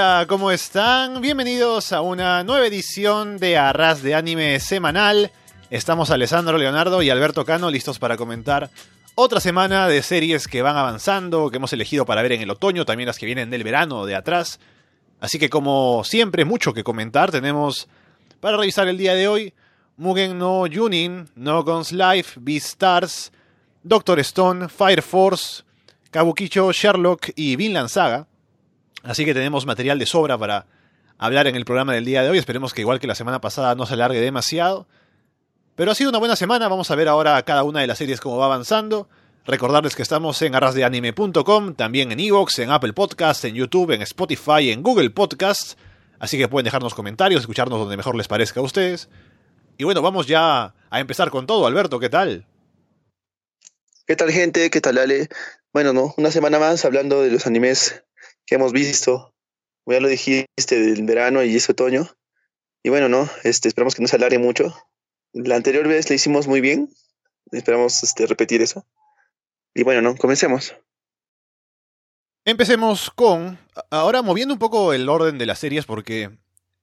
Hola, ¿cómo están? Bienvenidos a una nueva edición de Arras de Anime Semanal. Estamos Alessandro Leonardo y Alberto Cano listos para comentar otra semana de series que van avanzando, que hemos elegido para ver en el otoño, también las que vienen del verano de atrás. Así que como siempre, mucho que comentar. Tenemos para revisar el día de hoy Mugen no Junin, No Guns Life, Beastars, Doctor Stone, Fire Force, Kabukicho, Sherlock y Vinland Saga. Así que tenemos material de sobra para hablar en el programa del día de hoy. Esperemos que igual que la semana pasada no se alargue demasiado. Pero ha sido una buena semana. Vamos a ver ahora cada una de las series cómo va avanzando. Recordarles que estamos en arrasdeanime.com, también en Evox, en Apple Podcasts, en YouTube, en Spotify, en Google Podcasts. Así que pueden dejarnos comentarios, escucharnos donde mejor les parezca a ustedes. Y bueno, vamos ya a empezar con todo. Alberto, ¿qué tal? ¿Qué tal gente? ¿Qué tal Ale? Bueno, no, una semana más hablando de los animes que hemos visto. Ya lo dijiste del verano y ese otoño. Y bueno, no, este, esperamos que no se alargue mucho. La anterior vez le hicimos muy bien. Esperamos este, repetir eso. Y bueno, no, comencemos. Empecemos con. Ahora moviendo un poco el orden de las series, porque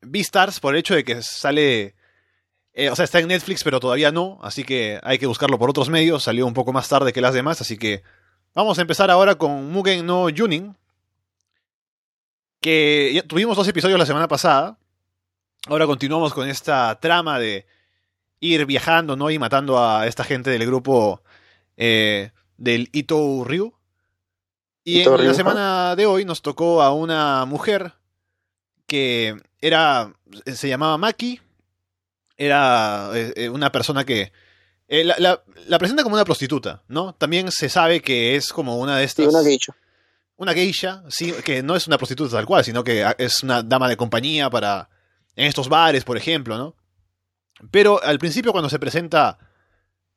Beastars, por el hecho de que sale. eh, o sea, está en Netflix, pero todavía no, así que hay que buscarlo por otros medios. Salió un poco más tarde que las demás, así que vamos a empezar ahora con Mugen no Junin. Que tuvimos dos episodios la semana pasada. Ahora continuamos con esta trama de ir viajando, ¿no? Y matando a esta gente del grupo eh, del Ito Ryu. Y Ito en Ryu, la semana de hoy nos tocó a una mujer que era. se llamaba Maki. Era eh, eh, una persona que. eh, la, la- la presenta como una prostituta, ¿no? También se sabe que es como una de Sí, estas. una. Una geisha, sí, que no es una prostituta tal cual, sino que es una dama de compañía para. en estos bares, por ejemplo, ¿no? Pero al principio, cuando se presenta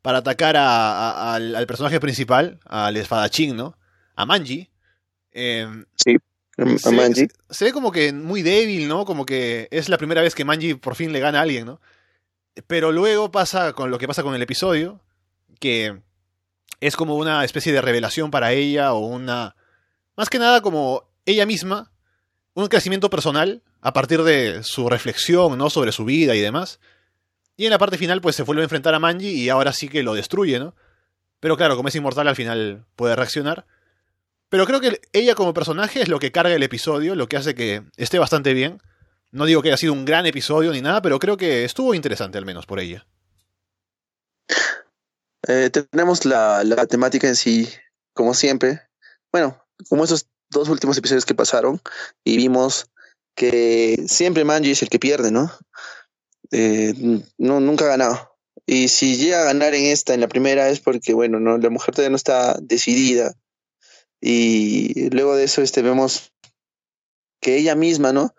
para atacar a- a- al, al personaje principal, al espadachín, ¿no? A Manji. eh, A se, Manji. se- se ve como que muy débil, ¿no? Como que es la primera vez que Manji por fin le gana a alguien, ¿no? Pero luego pasa con lo que pasa con el episodio, que es como una especie de revelación para ella o una... Más que nada como ella misma, un crecimiento personal a partir de su reflexión, ¿no? Sobre su vida y demás. Y en la parte final pues se vuelve a enfrentar a Manji y ahora sí que lo destruye, ¿no? Pero claro, como es inmortal al final puede reaccionar. Pero creo que ella como personaje es lo que carga el episodio, lo que hace que esté bastante bien. No digo que haya sido un gran episodio ni nada, pero creo que estuvo interesante al menos por ella. Eh, tenemos la, la temática en sí, como siempre. Bueno, como esos dos últimos episodios que pasaron, y vimos que siempre Manji es el que pierde, ¿no? Eh, no nunca ha ganado. Y si llega a ganar en esta, en la primera, es porque, bueno, no, la mujer todavía no está decidida. Y luego de eso, este, vemos que ella misma, ¿no?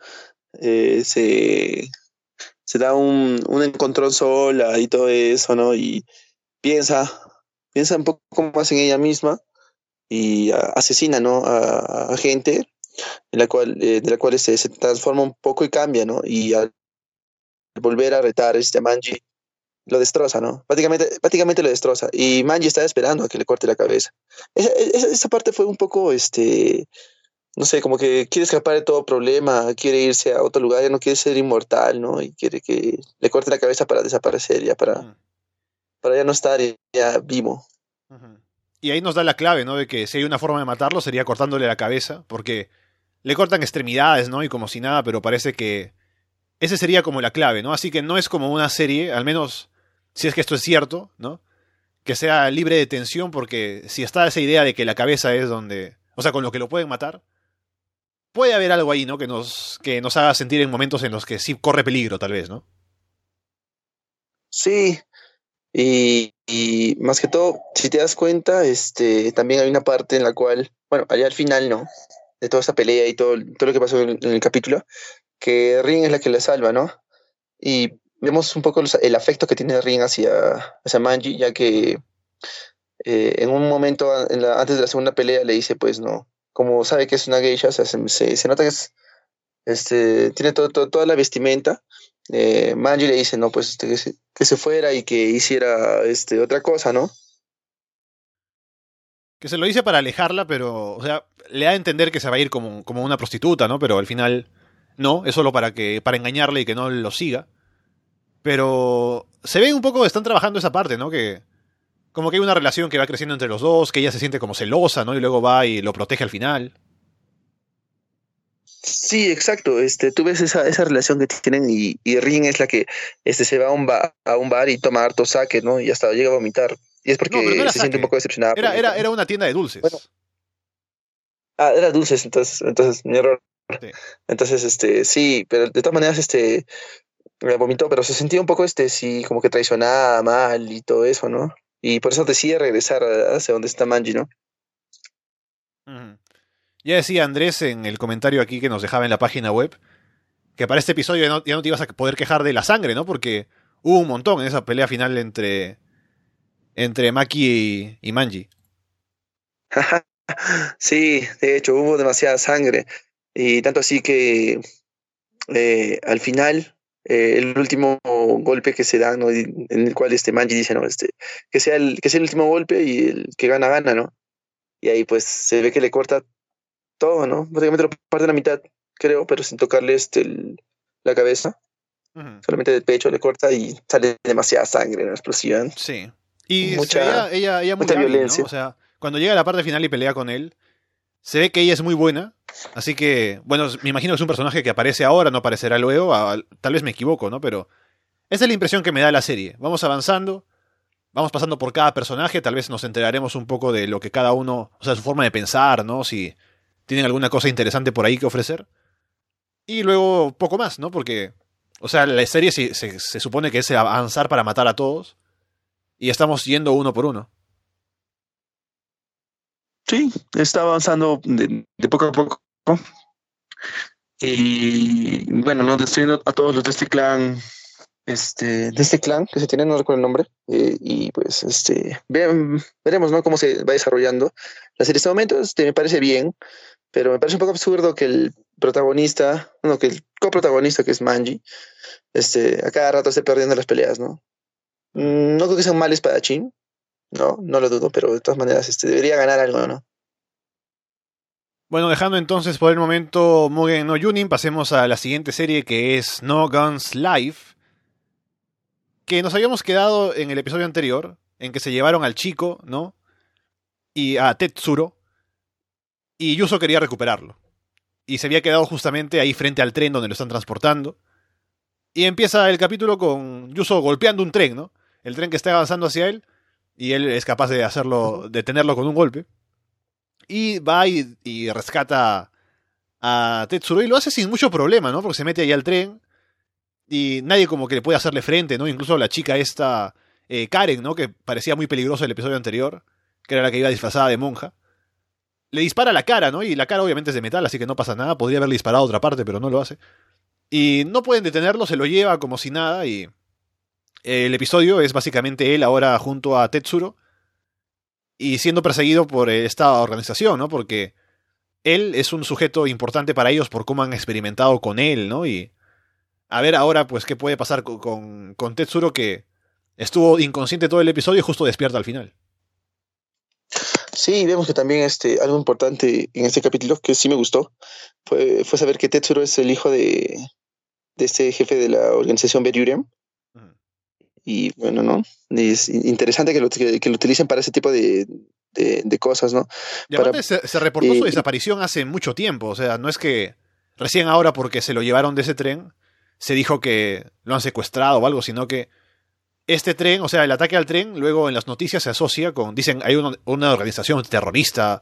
Eh, se, da un, un encontrón sola y todo eso, ¿no? Y piensa, piensa un poco más en ella misma y asesina, ¿no? A, a gente en la cual, eh, de la cual se, se transforma un poco y cambia, ¿no? Y al volver a retar este a Manji, lo destroza, ¿no? Prácticamente, prácticamente lo destroza. Y Manji está esperando a que le corte la cabeza. Esa, esa, esa parte fue un poco, este, no sé, como que quiere escapar de todo problema, quiere irse a otro lugar, ya no quiere ser inmortal, ¿no? Y quiere que le corte la cabeza para desaparecer, ya para, para ya no estar ya vivo. Ujú. Y ahí nos da la clave, ¿no? De que si hay una forma de matarlo sería cortándole la cabeza, porque le cortan extremidades, ¿no? Y como si nada, pero parece que ese sería como la clave, ¿no? Así que no es como una serie, al menos si es que esto es cierto, ¿no? Que sea libre de tensión, porque si está esa idea de que la cabeza es donde, o sea, con lo que lo pueden matar, puede haber algo ahí, ¿no? Que nos, que nos haga sentir en momentos en los que sí corre peligro, tal vez, ¿no? Sí, y, y más que todo, si te das cuenta, este, también hay una parte en la cual, bueno, allá al final, ¿no? De toda esa pelea y todo, todo lo que pasó en, el capítulo, que Rin es la que la salva, ¿no? Y vemos un poco el afecto que tiene Rin hacia, hacia Manji, ya que eh, en un momento antes de la segunda pelea le dice, pues, no, como sabe que es una geisha, o sea, se, se- se nota que es, este, tiene todo, todo- toda la vestimenta, eh, Manji le dice, no, pues este, que, se, fuera y que hiciera este, otra cosa, ¿no? Que se lo dice para alejarla, pero, o sea, le da a entender que se va a ir como, como una prostituta, ¿no? Pero al final no, es solo para que para engañarle y que no lo siga. Pero se ve un poco, están trabajando esa parte, ¿no? Que como que hay una relación que va creciendo entre los dos, que ella se siente como celosa, ¿no? Y luego va y lo protege al final. Sí, exacto. Este, tú ves esa, esa relación que tienen y, y Rin es la que este, se va a un, bar, a un bar y toma harto saque, ¿no? Y hasta llega a vomitar. Y es porque No, no se siente un poco decepcionada. Era, ella, era, era una tienda de dulces. Bueno. Ah, era dulces, entonces, entonces, mi error. Sí. Entonces, este, sí, pero de todas maneras, este, me vomitó, pero se sentía un poco, este, sí, como que traicionada, mal y todo eso, ¿no? Y por eso decide regresar a- hacia donde está Manji, ¿no? Ujú. Ya decía Andrés en el comentario aquí que nos dejaba en la página web que para este episodio ya no, te ibas a poder quejar de la sangre, ¿no? Porque hubo un montón en esa pelea final entre, entre Maki y, Manji. Sí, de hecho, hubo demasiada sangre. Y tanto así que eh, al final, eh, el último golpe que se da, ¿no? En el cual este Manji dice, ¿no? Este, que sea el, que sea el último golpe y el que gana, gana, ¿no? Y ahí pues se ve que le corta todo, ¿no? Básicamente lo parte a la mitad, creo, pero sin tocarle este, el- la cabeza. Solamente del pecho le corta y sale demasiada sangre en la explosión. Sí. Y Mucha- se ella, ella muy mucha hábil, ¿no? violencia. O sea, cuando llega a la parte final y pelea con él, se ve que ella es muy buena. Así que, bueno, me imagino que es un personaje que aparece ahora, no aparecerá luego. a- tal vez me equivoco, ¿no? Pero esa es la impresión que me da la serie. Vamos avanzando, vamos pasando por cada personaje, tal vez nos enteraremos un poco de lo que cada uno, o sea, su forma de pensar, ¿no? Si tienen alguna cosa interesante por ahí que ofrecer. Y luego poco más, ¿no? Porque, o sea, la serie se, se- supone que es avanzar para matar a todos. Y estamos yendo uno por uno. Sí, está avanzando de, poco a poco. Y bueno, no destruyendo a todos los de este clan, este, de este clan que se tiene, no recuerdo el nombre. eh, y pues, este, veremos, ¿no? Cómo se va desarrollando la serie. En este momento, este, me parece bien, pero me parece un poco absurdo que el protagonista, no, que el coprotagonista, que es Manji, este, a cada rato esté perdiendo las peleas, ¿no? Mm, No creo que sea un mal espadachín, no, no lo dudo, pero de todas maneras, este, debería ganar algo, ¿no? Bueno, dejando entonces por el momento Mugen no Yunin, pasemos a la siguiente serie que es No Guns Life. Que nos habíamos quedado en el episodio anterior, en que se llevaron al chico, ¿no? Y a Tetsuro. Y Yuso quería recuperarlo. Y se había quedado justamente ahí frente al tren donde lo están transportando. Y empieza el capítulo con Yuso golpeando un tren, ¿no? El tren que está avanzando hacia él. Y él es capaz de hacerlo, detenerlo con un golpe. Y va y, y rescata a Tetsuro y lo hace sin mucho problema, ¿no? Porque se mete ahí al tren y nadie como que le puede hacerle frente, ¿no? Incluso la chica esta, eh, Karen, ¿no? Que parecía muy peligrosa el episodio anterior, que era la que iba disfrazada de monja. Le dispara la cara, ¿no? Y la cara obviamente es de metal, así que no pasa nada. Podría haberle disparado a otra parte, pero no lo hace. Y no pueden detenerlo, se lo lleva como si nada y... El episodio es básicamente él ahora junto a Tetsuro y siendo perseguido por esta organización, ¿no? Porque él es un sujeto importante para ellos por cómo han experimentado con él, ¿no? Y a ver ahora, pues, qué puede pasar con, con, con Tetsuro que estuvo inconsciente todo el episodio y justo despierta al final. Sí, vemos que también este, algo importante en este capítulo que sí me gustó fue, fue saber que Tetsuro es el hijo de, de este jefe de la organización Beriuriam. Ujú. Y bueno, ¿no? Es interesante que lo, que, que lo utilicen para ese tipo de, de, de cosas, ¿no? Y Para- aparte se, se reportó su eh, desaparición hace mucho tiempo, o sea, no es que recién ahora porque se lo llevaron de ese tren se dijo que lo han secuestrado o algo, sino que este tren, o sea, el ataque al tren, luego en las noticias se asocia con, dicen, hay una, una organización terrorista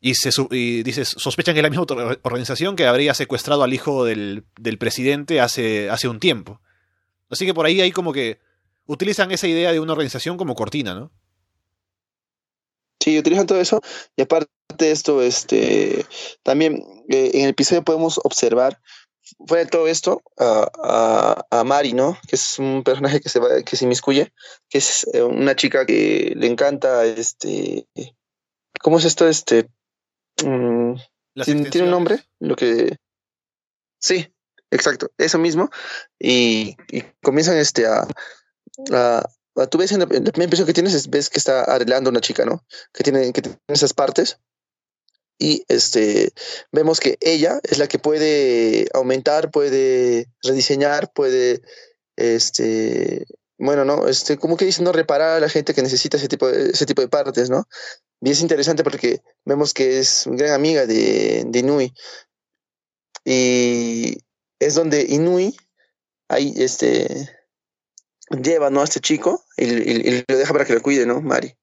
y, se, y dices, sospechan que es la misma or- organización que habría secuestrado al hijo del, del presidente hace, hace un tiempo. Así que por ahí hay como que utilizan esa idea de una organización como cortina, ¿no? Sí, utilizan todo eso. Y aparte de esto, este, también eh, en el episodio podemos observar, de todo esto, a, a, a Mari, ¿no? Que es un personaje que se va, que se inmiscuye, que es eh, una chica que le encanta, este, ¿cómo es esto? Este, mm, ¿tiene, un nombre? Lo que, sí, exacto, eso mismo. Y, y comienzan, este, a, a, tú ves en la, primera impresión que tienes, es, ves que está arreglando una chica, ¿no? Que tiene, que tiene esas partes. Y este, vemos que ella es la que puede aumentar, puede rediseñar, puede, este, bueno, ¿no? Este, como que dice, no reparar a la gente que necesita ese tipo de, ese tipo de partes, ¿no? Y es interesante porque vemos que es gran amiga de, de Inui. Y es donde Inui ahí este lleva ¿no? a este chico y, y, lo deja para que lo cuide, ¿no? Mari.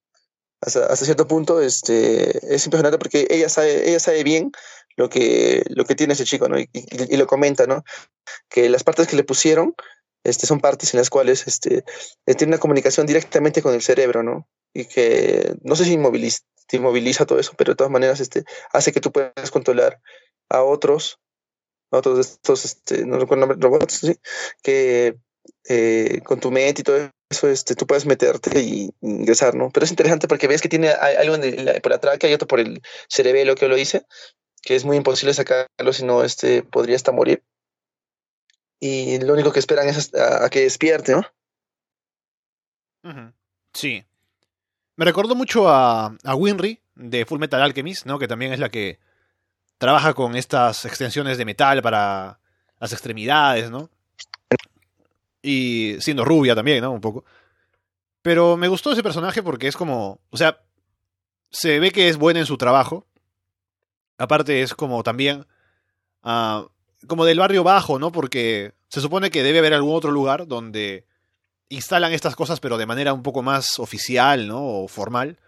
Hasta, cierto punto este, es impresionante porque ella sabe, ella sabe bien lo que, lo que tiene ese chico, ¿no? Y, y, lo comenta, ¿no? Que las partes que le pusieron este, son partes en las cuales este, tiene una comunicación directamente con el cerebro, ¿no? Y que no sé si inmoviliza, inmoviliza todo eso, pero de todas maneras este, hace que tú puedas controlar a otros, a otros de estos, este, no recuerdo robots, que eh, con tu mente y todo eso, este, tú puedes meterte y ingresar, ¿no? Pero es interesante porque ves que tiene algo en la, por atrás, que hay otro por el cerebelo que lo dice, que es muy imposible sacarlo, si no, este, podría hasta morir. Y lo único que esperan es a, a que despierte, ¿no? Sí. Me recordó mucho a, a Winry de Full Metal Alchemist, ¿no? Que también es la que trabaja con estas extensiones de metal para las extremidades, ¿no? Y siendo rubia también, ¿no? Un poco. Pero me gustó ese personaje porque es como, o sea, se ve que es buena en su trabajo. Aparte es como también, uh, como del barrio bajo, ¿no? Porque se supone que debe haber algún otro lugar donde instalan estas cosas pero de manera un poco más oficial, ¿no? O formal.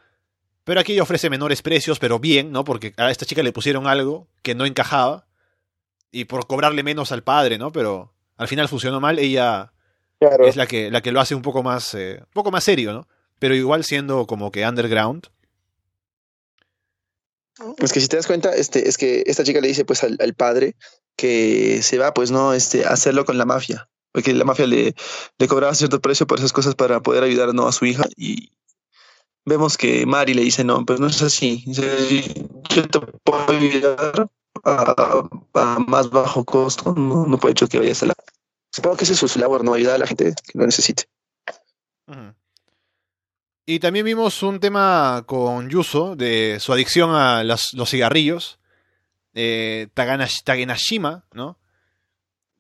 Pero aquí ella ofrece menores precios, pero bien, ¿no? Porque a esta chica le pusieron algo que no encajaba. Y por cobrarle menos al padre, ¿no? Pero al final funcionó mal. Ella es la que, la que lo hace un poco más, eh, un poco más serio, ¿no? Pero igual siendo como que underground. Es que si te das cuenta, este, es que esta chica le dice pues al, al padre que se va, pues, ¿no? Este, a hacerlo con la mafia porque la mafia le, le cobraba cierto precio por esas cosas para poder ayudar ¿no? a su hija y vemos que Mari le dice, no, pues no es así, yo te puedo ayudar a, a más bajo costo, no, no puede hecho que vayas a la... Supongo que ese es su labor, ¿no? Ayudar a la gente que lo necesite. Y también vimos un tema con Yuso de su adicción a los cigarrillos. Eh, Taganash, Tagenashima, ¿no?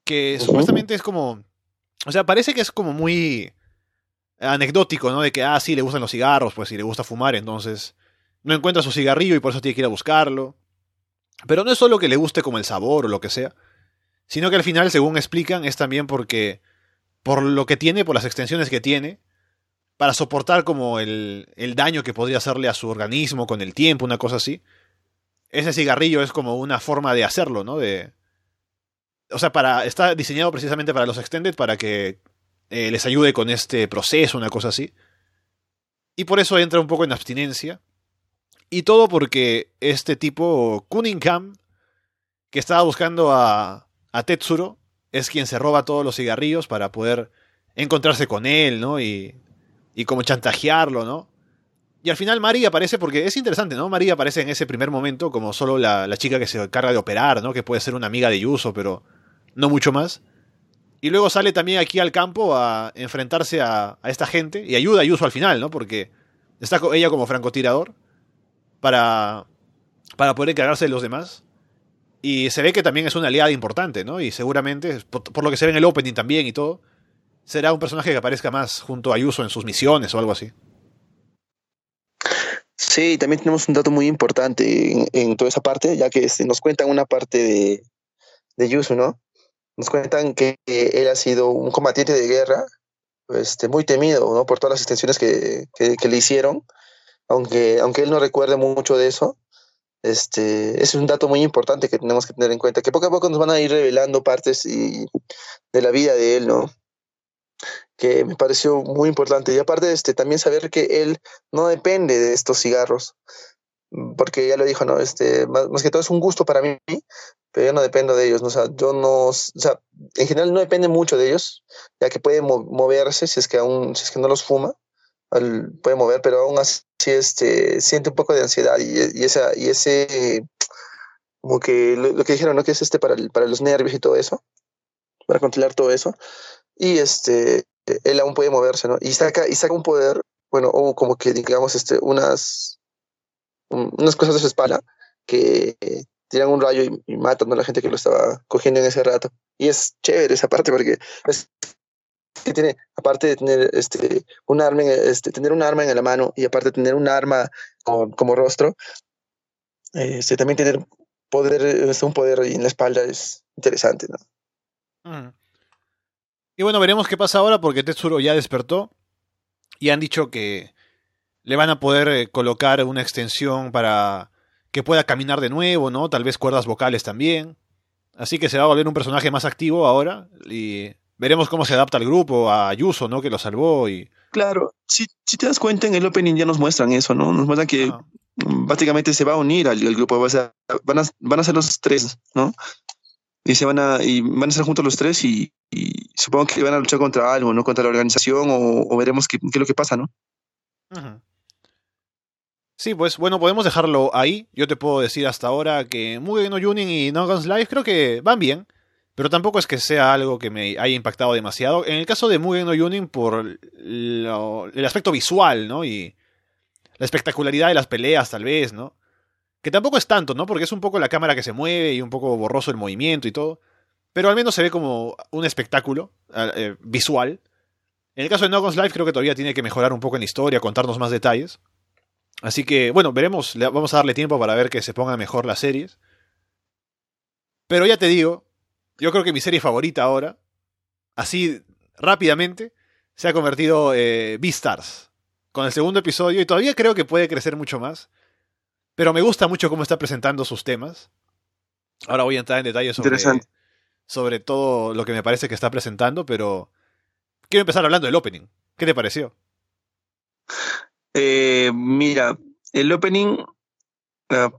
que supuestamente es como. O sea, parece que es como muy anecdótico, ¿no? De que, ah, sí, le gustan los cigarros, pues, y le gusta fumar, entonces no encuentra su cigarrillo y por eso tiene que ir a buscarlo. Pero no es solo que le guste como el sabor o lo que sea, sino que al final, según explican, es también porque, por lo que tiene, por las extensiones que tiene, para soportar como el, el daño que podría hacerle a su organismo con el tiempo, una cosa así, ese cigarrillo es como una forma de hacerlo, ¿no? De, o sea, para, está diseñado precisamente para los extended, para que eh, les ayude con este proceso, una cosa así. Y por eso entra un poco en abstinencia. Y todo porque este tipo, Cunningham, que estaba buscando a, a Tetsuro, es quien se roba todos los cigarrillos para poder encontrarse con él, ¿no? Y, y como chantajearlo, ¿no? Y al final María aparece porque es interesante, ¿no? María aparece en ese primer momento como solo la, la, chica que se encarga de operar, ¿no? Que puede ser una amiga de Yuso, pero no mucho más. Y luego sale también aquí al campo a enfrentarse a, a esta gente y ayuda a Yuso al final, ¿no? Porque está ella como francotirador para, para poder encargarse de los demás. Y se ve que también es una aliada importante, ¿no? Y seguramente, por, lo que se ve en el opening también y todo, será un personaje que aparezca más junto a Yuso en sus misiones o algo así. Sí, también tenemos un dato muy importante en, toda esa parte, ya que este, nos cuentan una parte de, de Yuso, ¿no? Nos cuentan que él ha sido un combatiente de guerra, este, muy temido ¿no? por todas las extensiones que, que, que, le hicieron, aunque, aunque él no recuerde mucho de eso. Este, es un dato muy importante que tenemos que tener en cuenta, que poco a poco nos van a ir revelando partes y, de la vida de él, ¿no? que me pareció muy importante. Y aparte, este, también saber que él no depende de estos cigarros, porque ya lo dijo, ¿no? Este, más, más, que todo es un gusto para mí, pero yo no dependo de ellos, ¿no? O sea, yo no, o sea, en general no depende mucho de ellos, ya que puede moverse si es que aún, si es que no los fuma, puede mover, pero aún así este, siente un poco de ansiedad y, y y ese, como que lo, que dijeron, ¿no? Que es este para, los nervios y todo eso, para controlar todo eso. Y este, él aún puede moverse, ¿no? Y saca, y saca un poder, bueno, o como que digamos, este, unas, unas cosas de su espalda que tiran un rayo y, matan a la gente que lo estaba cogiendo en ese rato. Y es chévere esa parte porque es que tiene, aparte de tener este, un arma, este, tener un arma en la mano y aparte de tener un arma como, como rostro, este, también tener poder, un poder en la espalda es interesante, ¿no? Y bueno, veremos qué pasa ahora porque Tetsuro ya despertó y han dicho que le van a poder eh, colocar una extensión para que pueda caminar de nuevo, ¿no? Tal vez cuerdas vocales también. Así que se va a volver un personaje más activo ahora y veremos cómo se adapta al grupo, a Yuso, ¿no? Que lo salvó y... Claro, si, si te das cuenta en el opening ya nos muestran eso, ¿no? Nos muestran que básicamente se va a unir al, grupo, van, a, van a ser los tres, ¿no? Y se van a, y van a ser juntos los tres y, supongo que van a luchar contra algo, ¿no? Contra la organización o, veremos qué, qué, es lo que pasa, ¿no? Sí, pues bueno, podemos dejarlo ahí. Yo te puedo decir hasta ahora que Mugen no Junin y No Guns Live creo que van bien. Pero tampoco es que sea algo que me haya impactado demasiado. En el caso de Mugen no Junin, por el aspecto visual, ¿no? Y la espectacularidad de las peleas, tal vez, ¿no? Que tampoco es tanto, ¿no? Porque es un poco la cámara que se mueve y un poco borroso el movimiento y todo. Pero al menos se ve como un espectáculo eh, visual. En el caso de No Guns Live creo que todavía tiene que mejorar un poco en la historia, contarnos más detalles. Así que, bueno, veremos, vamos a darle tiempo para ver que se pongan mejor las series. Pero ya te digo, yo creo que mi serie favorita ahora, así rápidamente, se ha convertido eh, Beastars. Con el segundo episodio, y todavía creo que puede crecer mucho más. Pero me gusta mucho cómo está presentando sus temas. Ahora voy a entrar en detalles sobre, sobre todo lo que me parece que está presentando, pero quiero empezar hablando del opening. ¿Qué te pareció? Eh, mira, el opening eh,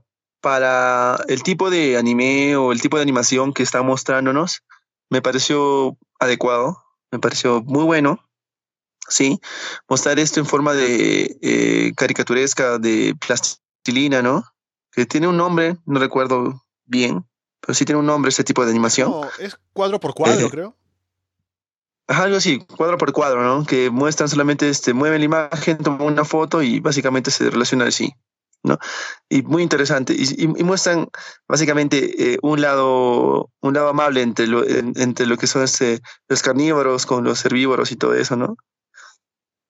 para el tipo de anime o el tipo de animación que está mostrándonos, me pareció adecuado, me pareció muy bueno. Sí, mostrar esto en forma de eh, caricaturesca, de plastilina, ¿no? Que tiene un nombre, no recuerdo bien, pero sí tiene un nombre ese tipo de animación. es cuadro por cuadro, eh, creo. Algo así, cuadro por cuadro, ¿no? Que muestran solamente, este, mueven la imagen, toman una foto y básicamente se relaciona así. ¿No? Y muy interesante. Y, muestran básicamente eh, un lado un lado amable entre lo, entre lo que son este, los carnívoros con los herbívoros y todo eso, ¿no?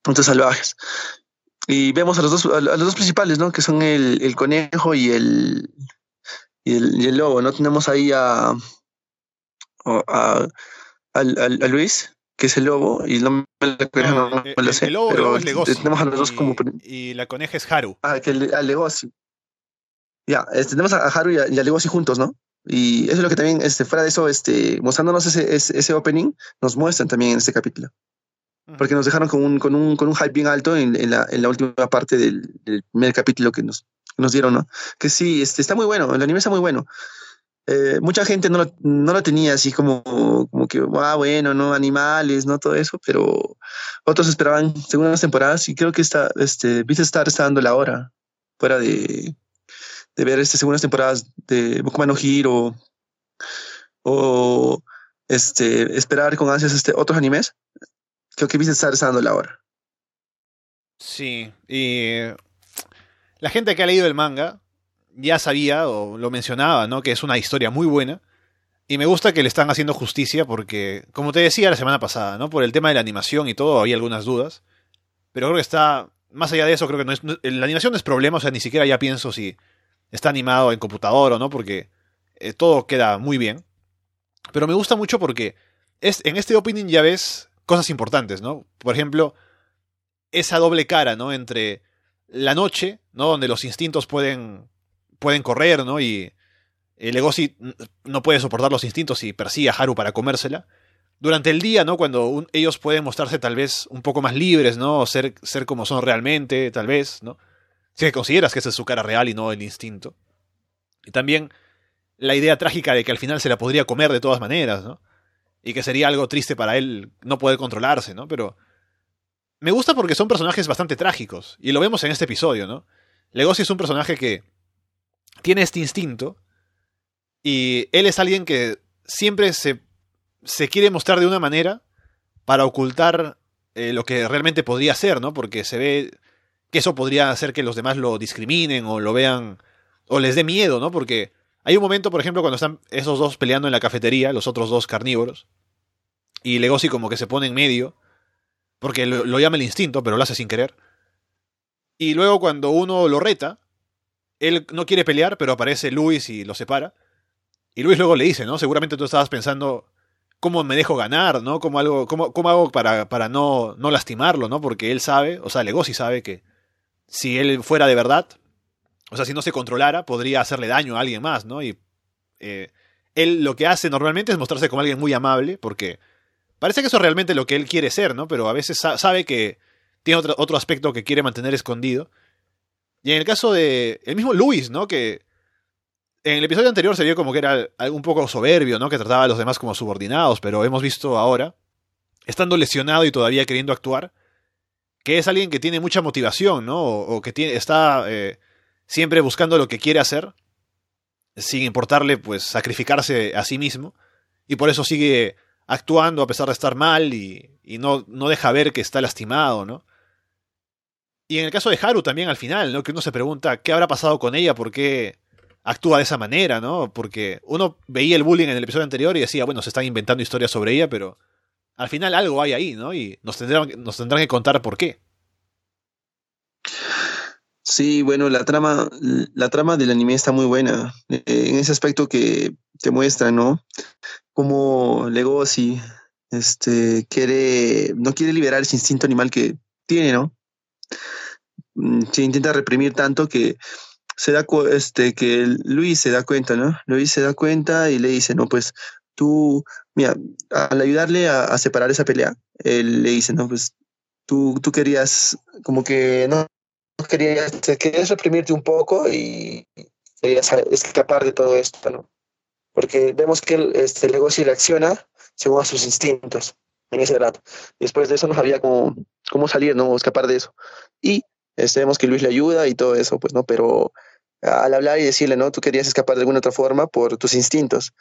Los salvajes. Y vemos a los dos, a los dos principales, ¿no? Que son el, conejo y el, y el, y el, lobo, ¿no? Tenemos ahí a, a, a, Luis, que es el lobo, y no me lo sé. El lobo, es Legosi. Tenemos a los dos como. Y la coneja es Haru. Ah, que el, al Legosi. Ya, este, tenemos a, Haru y a, Legosi juntos, ¿no? Y eso es lo que también, este, fuera de eso, este, mostrándonos ese, ese, opening, nos muestran también en este capítulo. Porque nos dejaron con un, con un, con un hype bien alto en, en, la, en la última parte del, del primer capítulo que nos, nos dieron, ¿no? Que sí, este, está muy bueno, el anime está muy bueno. Eh, mucha gente no lo, no lo, tenía así como, como que, ah, bueno, no, animales, no todo eso, pero otros esperaban segundas temporadas y creo que está, este, está dando la hora fuera de, de ver este, segundas temporadas de Boku no o este, esperar con ansias este, otros animes. Creo que Star está dando la hora. Sí, y la gente que ha leído el manga ya sabía o lo mencionaba, ¿no? Que es una historia muy buena. Y me gusta que le están haciendo justicia porque, como te decía la semana pasada, ¿no? Por el tema de la animación y todo, había algunas dudas. Pero creo que está, más allá de eso, creo que no es, la animación no es problema, o sea, ni siquiera ya pienso si está animado en computador o no, porque eh, todo queda muy bien. Pero me gusta mucho porque es, en este opening ya ves cosas importantes, ¿no? Por ejemplo, esa doble cara, ¿no? Entre la noche, ¿no? Donde los instintos pueden pueden correr, ¿no? Y el Legosi no puede soportar los instintos y persigue a Haru para comérsela. Durante el día, ¿no? Cuando ellos pueden mostrarse tal vez un poco más libres, ¿no? Ser, ser como son realmente, tal vez, ¿no? Si consideras que esa es su cara real y no el instinto. Y también la idea trágica de que al final se la podría comer de todas maneras, ¿no? Y que sería algo triste para él no poder controlarse, ¿no? Pero me gusta porque son personajes bastante trágicos. Y lo vemos en este episodio, ¿no? Legosi es un personaje que tiene este instinto y él es alguien que siempre se, se quiere mostrar de una manera para ocultar eh, lo que realmente podría ser, ¿no? Porque se ve que eso podría hacer que los demás lo discriminen o lo vean o les dé miedo, ¿no? Porque hay un momento, por ejemplo, cuando están esos dos peleando en la cafetería, los otros dos carnívoros, y Legosi como que se pone en medio, porque lo, lo llama el instinto, pero lo hace sin querer. Y luego cuando uno lo reta, él no quiere pelear, pero aparece Luis y lo separa. Y Luis luego le dice, ¿no? Seguramente tú estabas pensando, ¿cómo me dejo ganar, ¿no? ¿Cómo, algo, cómo, cómo hago para, para no, no lastimarlo, ¿no? Porque él sabe, o sea, Legosi sabe que si él fuera de verdad, o sea, si no se controlara, podría hacerle daño a alguien más, ¿no? Y eh, él lo que hace normalmente es mostrarse como alguien muy amable, porque parece que eso es realmente lo que él quiere ser, ¿no? Pero a veces sabe que tiene otro, otro aspecto que quiere mantener escondido. Y en el caso de el mismo Luis, ¿no? Que en el episodio anterior se vio como que era un poco soberbio, ¿no? Que trataba a los demás como subordinados, pero hemos visto ahora, estando lesionado y todavía queriendo actuar, que es alguien que tiene mucha motivación, ¿no? O, que está eh, siempre buscando lo que quiere hacer, sin importarle, pues, sacrificarse a sí mismo, y por eso sigue actuando a pesar de estar mal y, y no, no deja ver que está lastimado, ¿no? Y en el caso de Haru también al final, ¿no? Que uno se pregunta qué habrá pasado con ella, por qué actúa de esa manera, ¿no? Porque uno veía el bullying en el episodio anterior y decía, bueno, se están inventando historias sobre ella, pero al final algo hay ahí, ¿no? Y nos tendrán, nos tendrán que contar por qué. Sí, bueno, la trama, la trama del anime está muy buena. Eh, en ese aspecto que te muestra, ¿no? Como Legoshi este, quiere, no quiere liberar ese instinto animal que tiene, ¿no? Mm, se intenta reprimir tanto que se da este que Luis se da cuenta, ¿no? Luis se da cuenta y le dice, no, pues tú, mira, al ayudarle a, separar esa pelea, él le dice, no, pues tú, tú querías, como que no, querías, querías reprimirte un poco y querías escapar de todo esto, ¿no? Porque vemos que este, el negocio reacciona según a sus instintos en ese rato. Después de eso no sabía cómo, cómo salir, ¿no? escapar de eso. Y sabemos que Luis le ayuda y todo eso, pues, ¿no? Pero al hablar y decirle, ¿no? Tú querías escapar de alguna otra forma por tus instintos.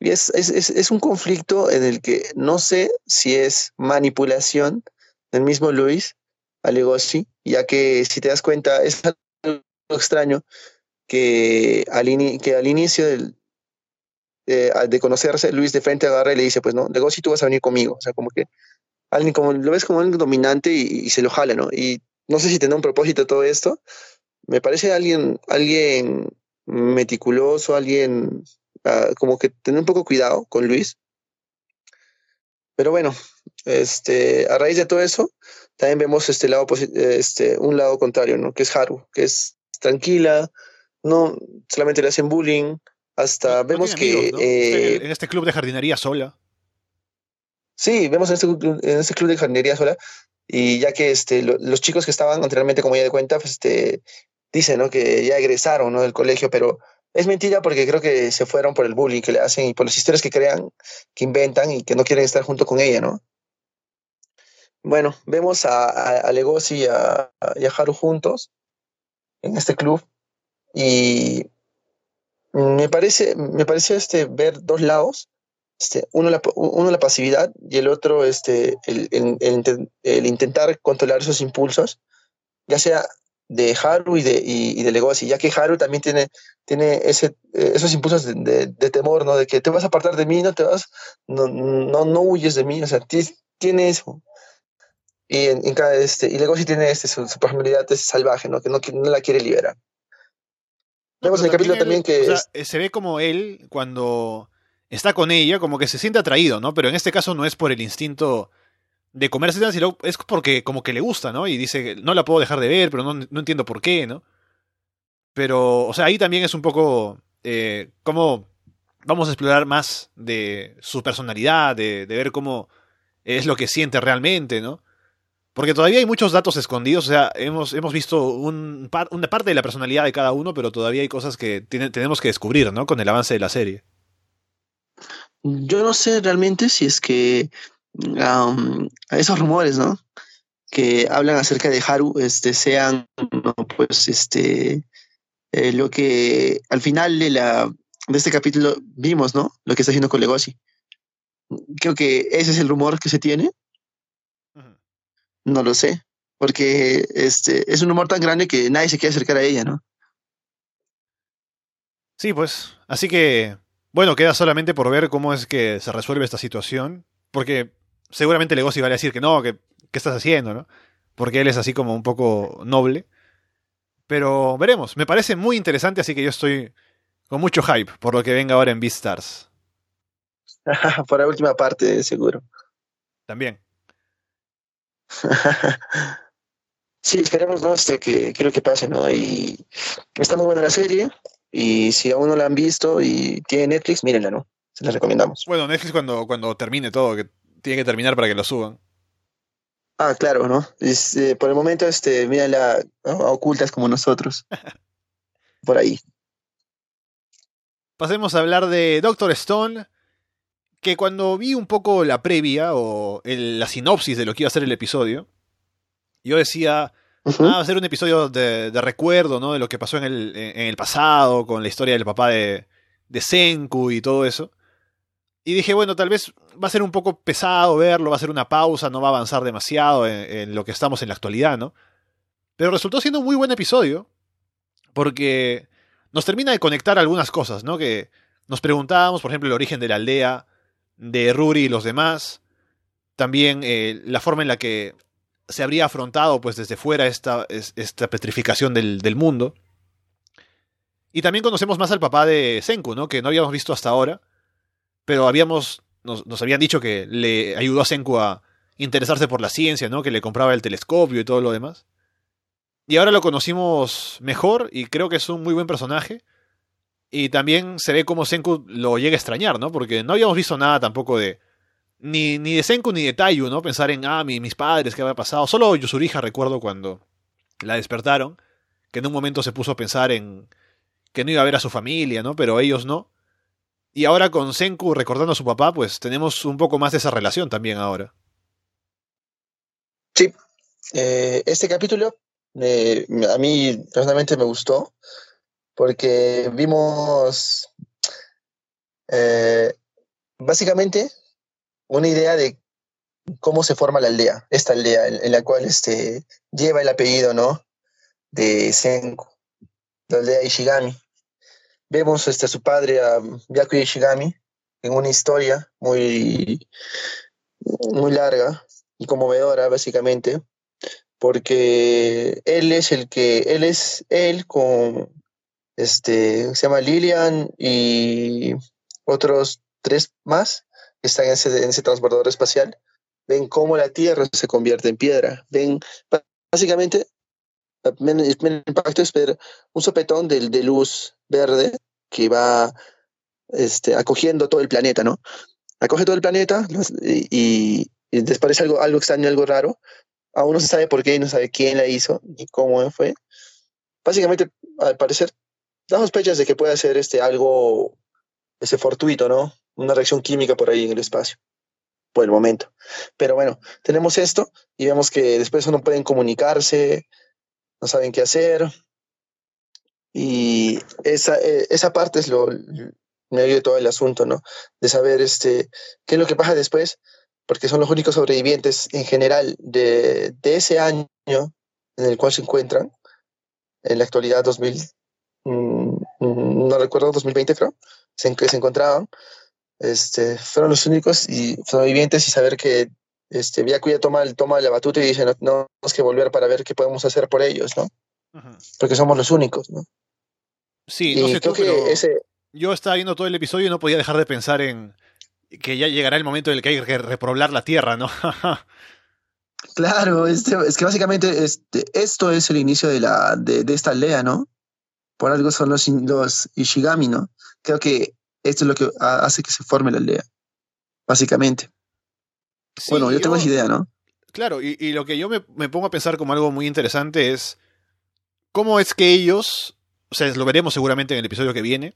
Y es, es, es, es un conflicto en el que no sé si es manipulación del mismo Luis a Legoshi, ya que si te das cuenta, es algo extraño que al, que al inicio del, de conocerse, Luis de frente agarra y le dice, pues no, Legoshi tú vas a venir conmigo. O sea, como que alguien como lo ves como alguien dominante y, y se lo jala, ¿no? Y no sé si tiene un propósito todo esto. Me parece alguien, alguien meticuloso, alguien uh, como que tener un poco cuidado con Luis. Pero bueno, este, a raíz de todo eso, también vemos este lado, este, un lado contrario, ¿no? Que es Haru, que es tranquila, no solamente le hacen bullying, hasta vemos que... Eh, en este club de jardinería sola. Sí, vemos en este, en este club de jardinería sola y ya que este, los chicos que estaban anteriormente, como ya de cuenta, pues este, dicen ¿no? que ya egresaron ¿no? del colegio, pero es mentira porque creo que se fueron por el bullying que le hacen y por las historias que crean, que inventan y que no quieren estar junto con ella, ¿no? Bueno, vemos a, a, Legosi y a, y a Haru juntos en este club y me parece, me parece este, ver dos lados este, uno, la, uno la pasividad y el otro este, el, el, el, intentar controlar esos impulsos, ya sea de Haru y de, y, de Legoshi, ya que Haru también tiene, tiene ese, eh, esos impulsos de, de, temor, ¿no? De que te vas a apartar de mí, no te vas, no, no, no huyes de mí, o sea, tiene eso. Y, en, en cada, este, y Legoshi tiene este, su, su personalidad salvaje, ¿no? Que no, no la quiere liberar. Vemos en el capítulo también que... O sea, se ve como él cuando está con ella, como que se siente atraído, ¿no? Pero en este caso no es por el instinto de comerse, sino es porque como que le gusta, ¿no? Y dice, no la puedo dejar de ver, pero no, no entiendo por qué, ¿no? Pero, o sea, ahí también es un poco eh, cómo vamos a explorar más de su personalidad, de, de, ver cómo es lo que siente realmente, ¿no? Porque todavía hay muchos datos escondidos, o sea, hemos, hemos visto un una parte de la personalidad de cada uno, pero todavía hay cosas que tenemos que descubrir, ¿no? Con el avance de la serie. Yo no sé realmente si es que um, esos rumores, ¿no? Que hablan acerca de Haru, este, sean, pues, este, eh, lo que al final de la de este capítulo vimos, ¿no? Lo que está haciendo con Legoshi. Creo que ese es el rumor que se tiene. No lo sé, porque este es un humor tan grande que nadie se quiere acercar a ella, ¿no? Sí, pues. Así que, bueno, queda solamente por ver cómo es que se resuelve esta situación, porque seguramente Legosi va a decir que no, que qué estás haciendo, ¿no? Porque él es así como un poco noble. Pero veremos, me parece muy interesante, así que yo estoy con mucho hype por lo que venga ahora en Beastars. por la última parte, seguro. También. sí, esperemos ¿no? Este, que, que lo que pase, ¿no? Y está muy buena la serie. Y si aún no la han visto y tiene Netflix, mírenla, ¿no? Se la recomendamos. Bueno, Netflix cuando, cuando termine todo, que tiene que terminar para que lo suban. Ah, claro, ¿no? Este, por el momento, este, mírenla ocultas como nosotros. por ahí. Pasemos a hablar de Doctor Stone, que cuando vi un poco la previa o la sinopsis de lo que iba a ser el episodio, yo decía, ah, va a ser un episodio de, recuerdo, ¿no? De lo que pasó en el, pasado, con la historia del papá de, Senku y todo eso. Y dije, bueno, tal vez va a ser un poco pesado verlo, va a ser una pausa, no va a avanzar demasiado en, en lo que estamos en la actualidad, ¿no? Pero resultó siendo un muy buen episodio, porque nos termina de conectar algunas cosas, ¿no? Que nos preguntábamos, por ejemplo, el origen de la aldea, de Ruri y los demás. También eh, la forma en la que se habría afrontado pues desde fuera esta, esta petrificación del, del, mundo. Y también conocemos más al papá de Senku, ¿no? Que no habíamos visto hasta ahora. Pero habíamos. Nos, nos habían dicho que le ayudó a Senku a interesarse por la ciencia, ¿no? Que le compraba el telescopio y todo lo demás. Y ahora lo conocimos mejor y creo que es un muy buen personaje. Y también se ve como Senku lo llega a extrañar, ¿no? Porque no habíamos visto nada tampoco de. Ni, ni de Senku ni de Taiyu, ¿no? Pensar en, ah, mis padres, ¿qué había pasado? Solo Yusuriha recuerdo cuando la despertaron, que en un momento se puso a pensar en que no iba a ver a su familia, ¿no? Pero ellos no. Y ahora con Senku recordando a su papá, pues tenemos un poco más de esa relación también ahora. Sí. Eh, este capítulo eh, a mí personalmente me gustó porque vimos eh, básicamente una idea de cómo se forma la aldea, esta aldea en, la cual este, lleva el apellido ¿no? de Senku, la aldea Ishigami. Vemos este, a su padre, a Ishigami, en una historia muy, muy larga y conmovedora, básicamente, porque él es el que, él es él con este, se llama Lilian y otros tres más están en ese, en transbordador espacial, ven cómo la Tierra se convierte en piedra. Ven, básicamente, el impacto es ver un sopetón de, de luz verde que va este, acogiendo todo el planeta, ¿no? Acoge todo el planeta y, y, les parece algo, algo extraño, algo raro. Aún no se sabe por qué no sabe quién la hizo ni cómo fue. Básicamente, al parecer, da sospechas de que puede ser este algo ese fortuito, ¿no? Una reacción química por ahí en el espacio, por el momento. Pero bueno, tenemos esto y vemos que después no pueden comunicarse, no saben qué hacer. Y esa, eh, esa parte es lo medio de todo el asunto, ¿no? De saber este, qué es lo que pasa después, porque son los únicos sobrevivientes en general de, de ese año en el cual se encuentran, en la actualidad 2000, no recuerdo, 2020 creo, que se encontraban, este, fueron los únicos y sobrevivientes y saber que este, Byakuya toma, toma la batuta y dice, no, tenemos que volver para ver qué podemos hacer por ellos, ¿no? Porque somos los únicos, ¿no? Sí, no sé tú, que ese... yo estaba viendo todo el episodio y no podía dejar de pensar en que ya llegará el momento en el que hay que reproblar la Tierra, ¿no? claro, este, es que básicamente este, esto es el inicio de, la, de, de esta aldea, ¿no? por algo son los, los Ishigami, ¿no? Creo que esto es lo que hace que se forme la aldea, básicamente. bueno, yo, tengo esa idea, ¿no? Claro, y, y lo que yo me, me, pongo a pensar como algo muy interesante es cómo es que ellos, o sea, lo veremos seguramente en el episodio que viene,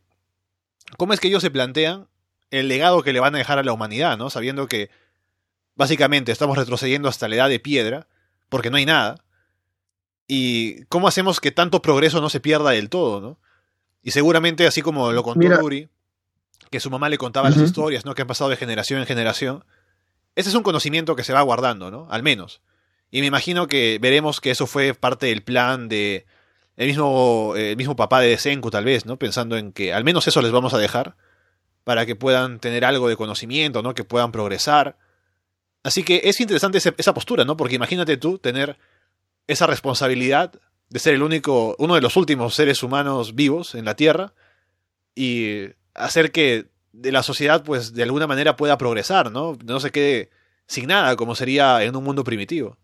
cómo es que ellos se plantean el legado que le van a dejar a la humanidad, ¿no? Sabiendo que básicamente estamos retrocediendo hasta la edad de piedra, porque no hay nada, y cómo hacemos que tanto progreso no se pierda del todo, ¿no? Y seguramente, así como lo contó Ruri, que su mamá le contaba las historias, ¿no? Que han pasado de generación en generación. Ese es un conocimiento que se va guardando, ¿no? Al menos. Y me imagino que veremos que eso fue parte del plan de el mismo, el mismo papá de Senku, tal vez, ¿no? Pensando en que al menos eso les vamos a dejar para que puedan tener algo de conocimiento, ¿no? Que puedan progresar. Así que es interesante esa postura, ¿no? Porque imagínate tú tener esa responsabilidad de ser el único, uno de los últimos seres humanos vivos en la Tierra y hacer que de la sociedad, pues, de alguna manera pueda progresar, ¿no? No se quede sin nada, como sería en un mundo primitivo.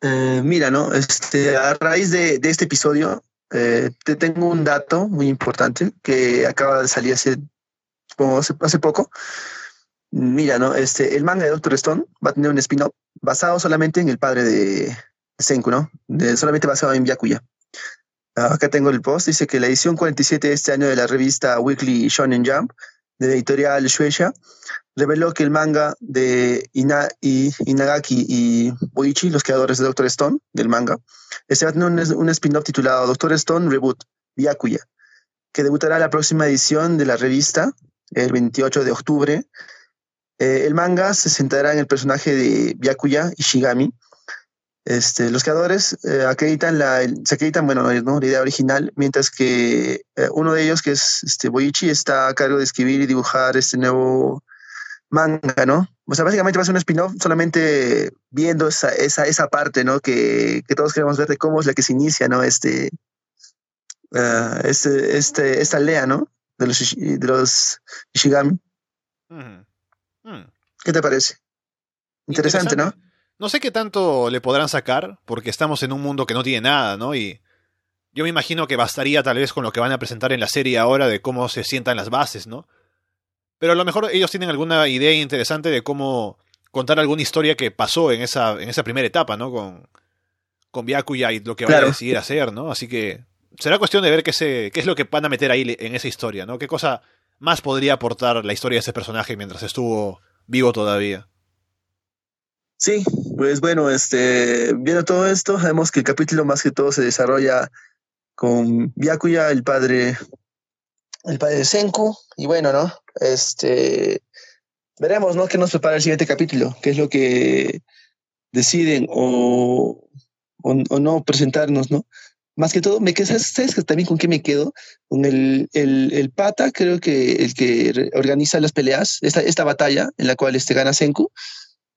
Eh, mira, ¿no? Este, a raíz de, este episodio, eh, te tengo un dato muy importante que acaba de salir hace, hace, poco. Mira, ¿no? Este, el manga de Doctor Stone va a tener un spin-off basado solamente en el padre de Senku, ¿no? De, solamente basado en Byakuya. Acá tengo el post, dice que la edición 47 de este año de la revista Weekly Shonen Jump de la editorial Shueisha reveló que el manga de Inagaki y Boichi, los creadores de Doctor Stone, del manga, va a tener un, spin-off titulado Doctor Stone Reboot, Byakuya, que debutará la próxima edición de la revista, el 28 de octubre. Eh, el manga se centrará en el personaje de Byakuya Ishigami. Este, los creadores eh, acreditan la, se acreditan bueno, ¿no? la idea original, mientras que eh, uno de ellos, que es este, Boichi, está a cargo de escribir y dibujar este nuevo manga, ¿no? O sea, básicamente va a ser un spin-off solamente viendo esa, esa, esa parte, ¿no? Que, que, todos queremos ver de cómo es la que se inicia, ¿no? Este, uh, este, este, esta aldea, ¿no? De los, de los Ishigami. Mm. ¿Qué te parece? Interesante, ¿no? No sé qué tanto le podrán sacar, porque estamos en un mundo que no tiene nada, ¿no? Y yo me imagino que bastaría tal vez con lo que van a presentar en la serie ahora de cómo se sientan las bases, ¿no? Pero a lo mejor ellos tienen alguna idea interesante de cómo contar alguna historia que pasó en esa, en esa primera etapa, ¿no? Con, con Byakuya y lo que van a decidir hacer, ¿no? Así que será cuestión de ver qué, se, qué es lo que van a meter ahí en esa historia, ¿no? ¿Qué cosa más podría aportar la historia de ese personaje mientras estuvo vivo todavía? Sí, pues bueno, este, viendo todo esto, sabemos que el capítulo más que todo se desarrolla con Byakuya, el padre el padre Senku. Y bueno, ¿no? Este, veremos, ¿no? ¿Qué nos prepara el siguiente capítulo? ¿Qué es lo que deciden o, o, no presentarnos, ¿no? Más que todo, me quedo, ¿sabes también con qué me quedo? Con el, el, el, pata, creo que el que organiza las peleas, esta, esta batalla en la cual este gana Senku,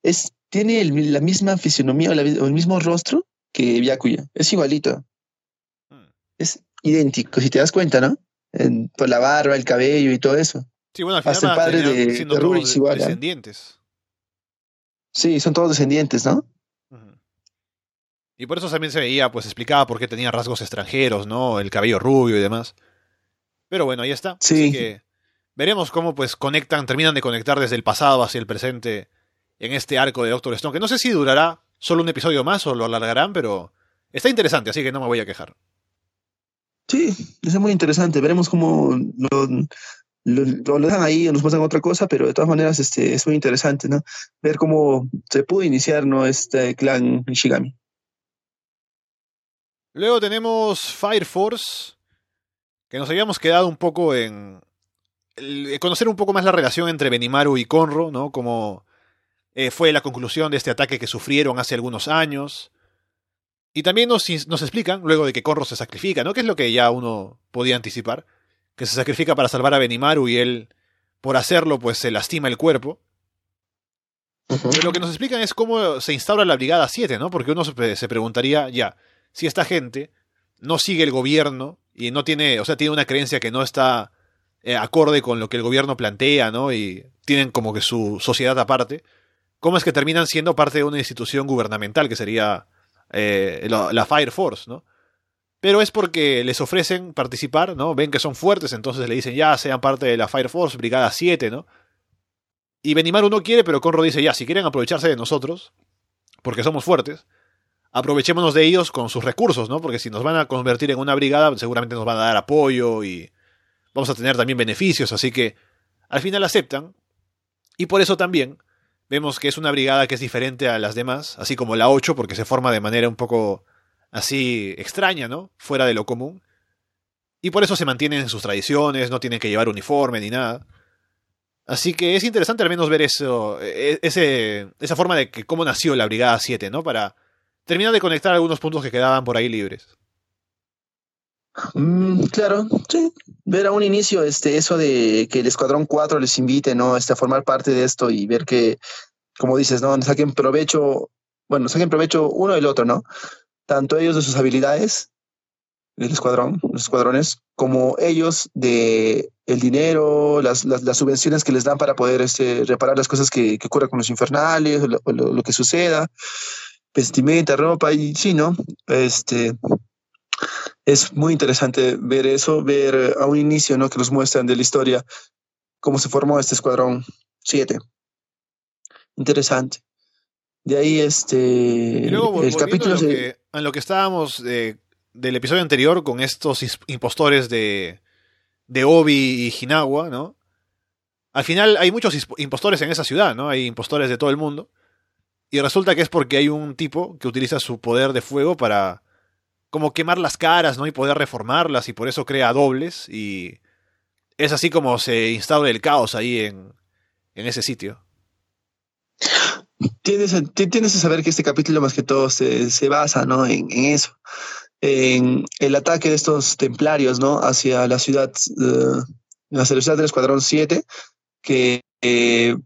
es, tiene la misma fisionomía o, el mismo rostro que Byakuya. Es igualito. Hmm. Es idéntico, si te das cuenta, ¿no? por la barba, el cabello y todo eso. Sí, bueno, al final Hasta el padre de, de igual. ¿eh? Descendientes. Sí, son todos descendientes, ¿no? Y por eso también se veía, pues explicaba por qué tenía rasgos extranjeros, ¿no? El cabello rubio y demás. Pero bueno, ahí está. Sí. Así que veremos cómo pues conectan, terminan de conectar desde el pasado hacia el presente en este arco de Doctor Stone, que no sé si durará solo un episodio más o lo alargarán, pero está interesante, así que no me voy a quejar. Sí, es muy interesante. Veremos cómo lo, lo, dejan ahí o nos pasan otra cosa, pero de todas maneras este, es muy interesante, ¿no? Ver cómo se pudo iniciar, ¿no? Este clan Ishigami. Luego tenemos Fire Force, que nos habíamos quedado un poco en conocer un poco más la relación entre Benimaru y Conro, ¿no? Como eh, fue la conclusión de este ataque que sufrieron hace algunos años. Y también nos, nos, explican, luego de que Conro se sacrifica, ¿no? Que es lo que ya uno podía anticipar. Que se sacrifica para salvar a Benimaru y él, por hacerlo, pues se lastima el cuerpo. Pero lo que nos explican es cómo se instaura la Brigada 7, ¿no? Porque uno se, preguntaría, ya, si esta gente no sigue el gobierno y no tiene, o sea, tiene una creencia que no está eh, acorde con lo que el gobierno plantea, ¿no? Y tienen como que su sociedad aparte, ¿cómo es que terminan siendo parte de una institución gubernamental que sería eh, la, Fire Force, ¿no? Pero es porque les ofrecen participar, ¿no? Ven que son fuertes, entonces le dicen, ya, sean parte de la Fire Force, Brigada 7, ¿no? Y Benimaru no quiere, pero Conro dice, ya, si quieren aprovecharse de nosotros, porque somos fuertes, aprovechémonos de ellos con sus recursos, ¿no? Porque si nos van a convertir en una brigada, seguramente nos van a dar apoyo y vamos a tener también beneficios, así que al final aceptan. Y por eso también Vemos que es una brigada que es diferente a las demás, así como la 8, porque se forma de manera un poco así extraña, ¿no? Fuera de lo común. Y por eso se mantienen en sus tradiciones, no tienen que llevar uniforme ni nada. Así que es interesante al menos ver eso, e, ese, esa forma de que cómo nació la Brigada 7, ¿no? Para terminar de conectar algunos puntos que quedaban por ahí libres. Mm, claro, sí. Ver a un inicio este, eso de que el Escuadrón 4 les invite ¿no? este, a formar parte de esto y ver que, como dices, ¿no? saquen provecho, bueno, saquen provecho uno y el otro, ¿no? Tanto ellos de sus habilidades del escuadrón, los escuadrones, como ellos de el dinero, las, las, subvenciones que les dan para poder este, reparar las cosas que, que ocurran con los infernales, lo, lo, lo que suceda, vestimenta, ropa, y sí, ¿no? Este, es muy interesante ver eso, ver a un inicio ¿no? que nos muestran de la historia cómo se formó este escuadrón 7. Interesante. De ahí este el capítulo a lo, que, lo que estábamos eh, del episodio anterior con estos impostores de, de Obi y Hinawa, ¿no? Al final hay muchos impostores en esa ciudad, ¿no? Hay impostores de todo el mundo. Y resulta que es porque hay un tipo que utiliza su poder de fuego para como quemar las caras, ¿no? Y poder reformarlas y por eso crea dobles y es así como se instaura el caos ahí en, en ese sitio. Tienes, tienes que saber que este capítulo más que todo se, se basa, ¿no? En, eso, en el ataque de estos templarios, ¿no? Hacia la ciudad, uh, hacia la ciudad del Escuadrón 7, que eh,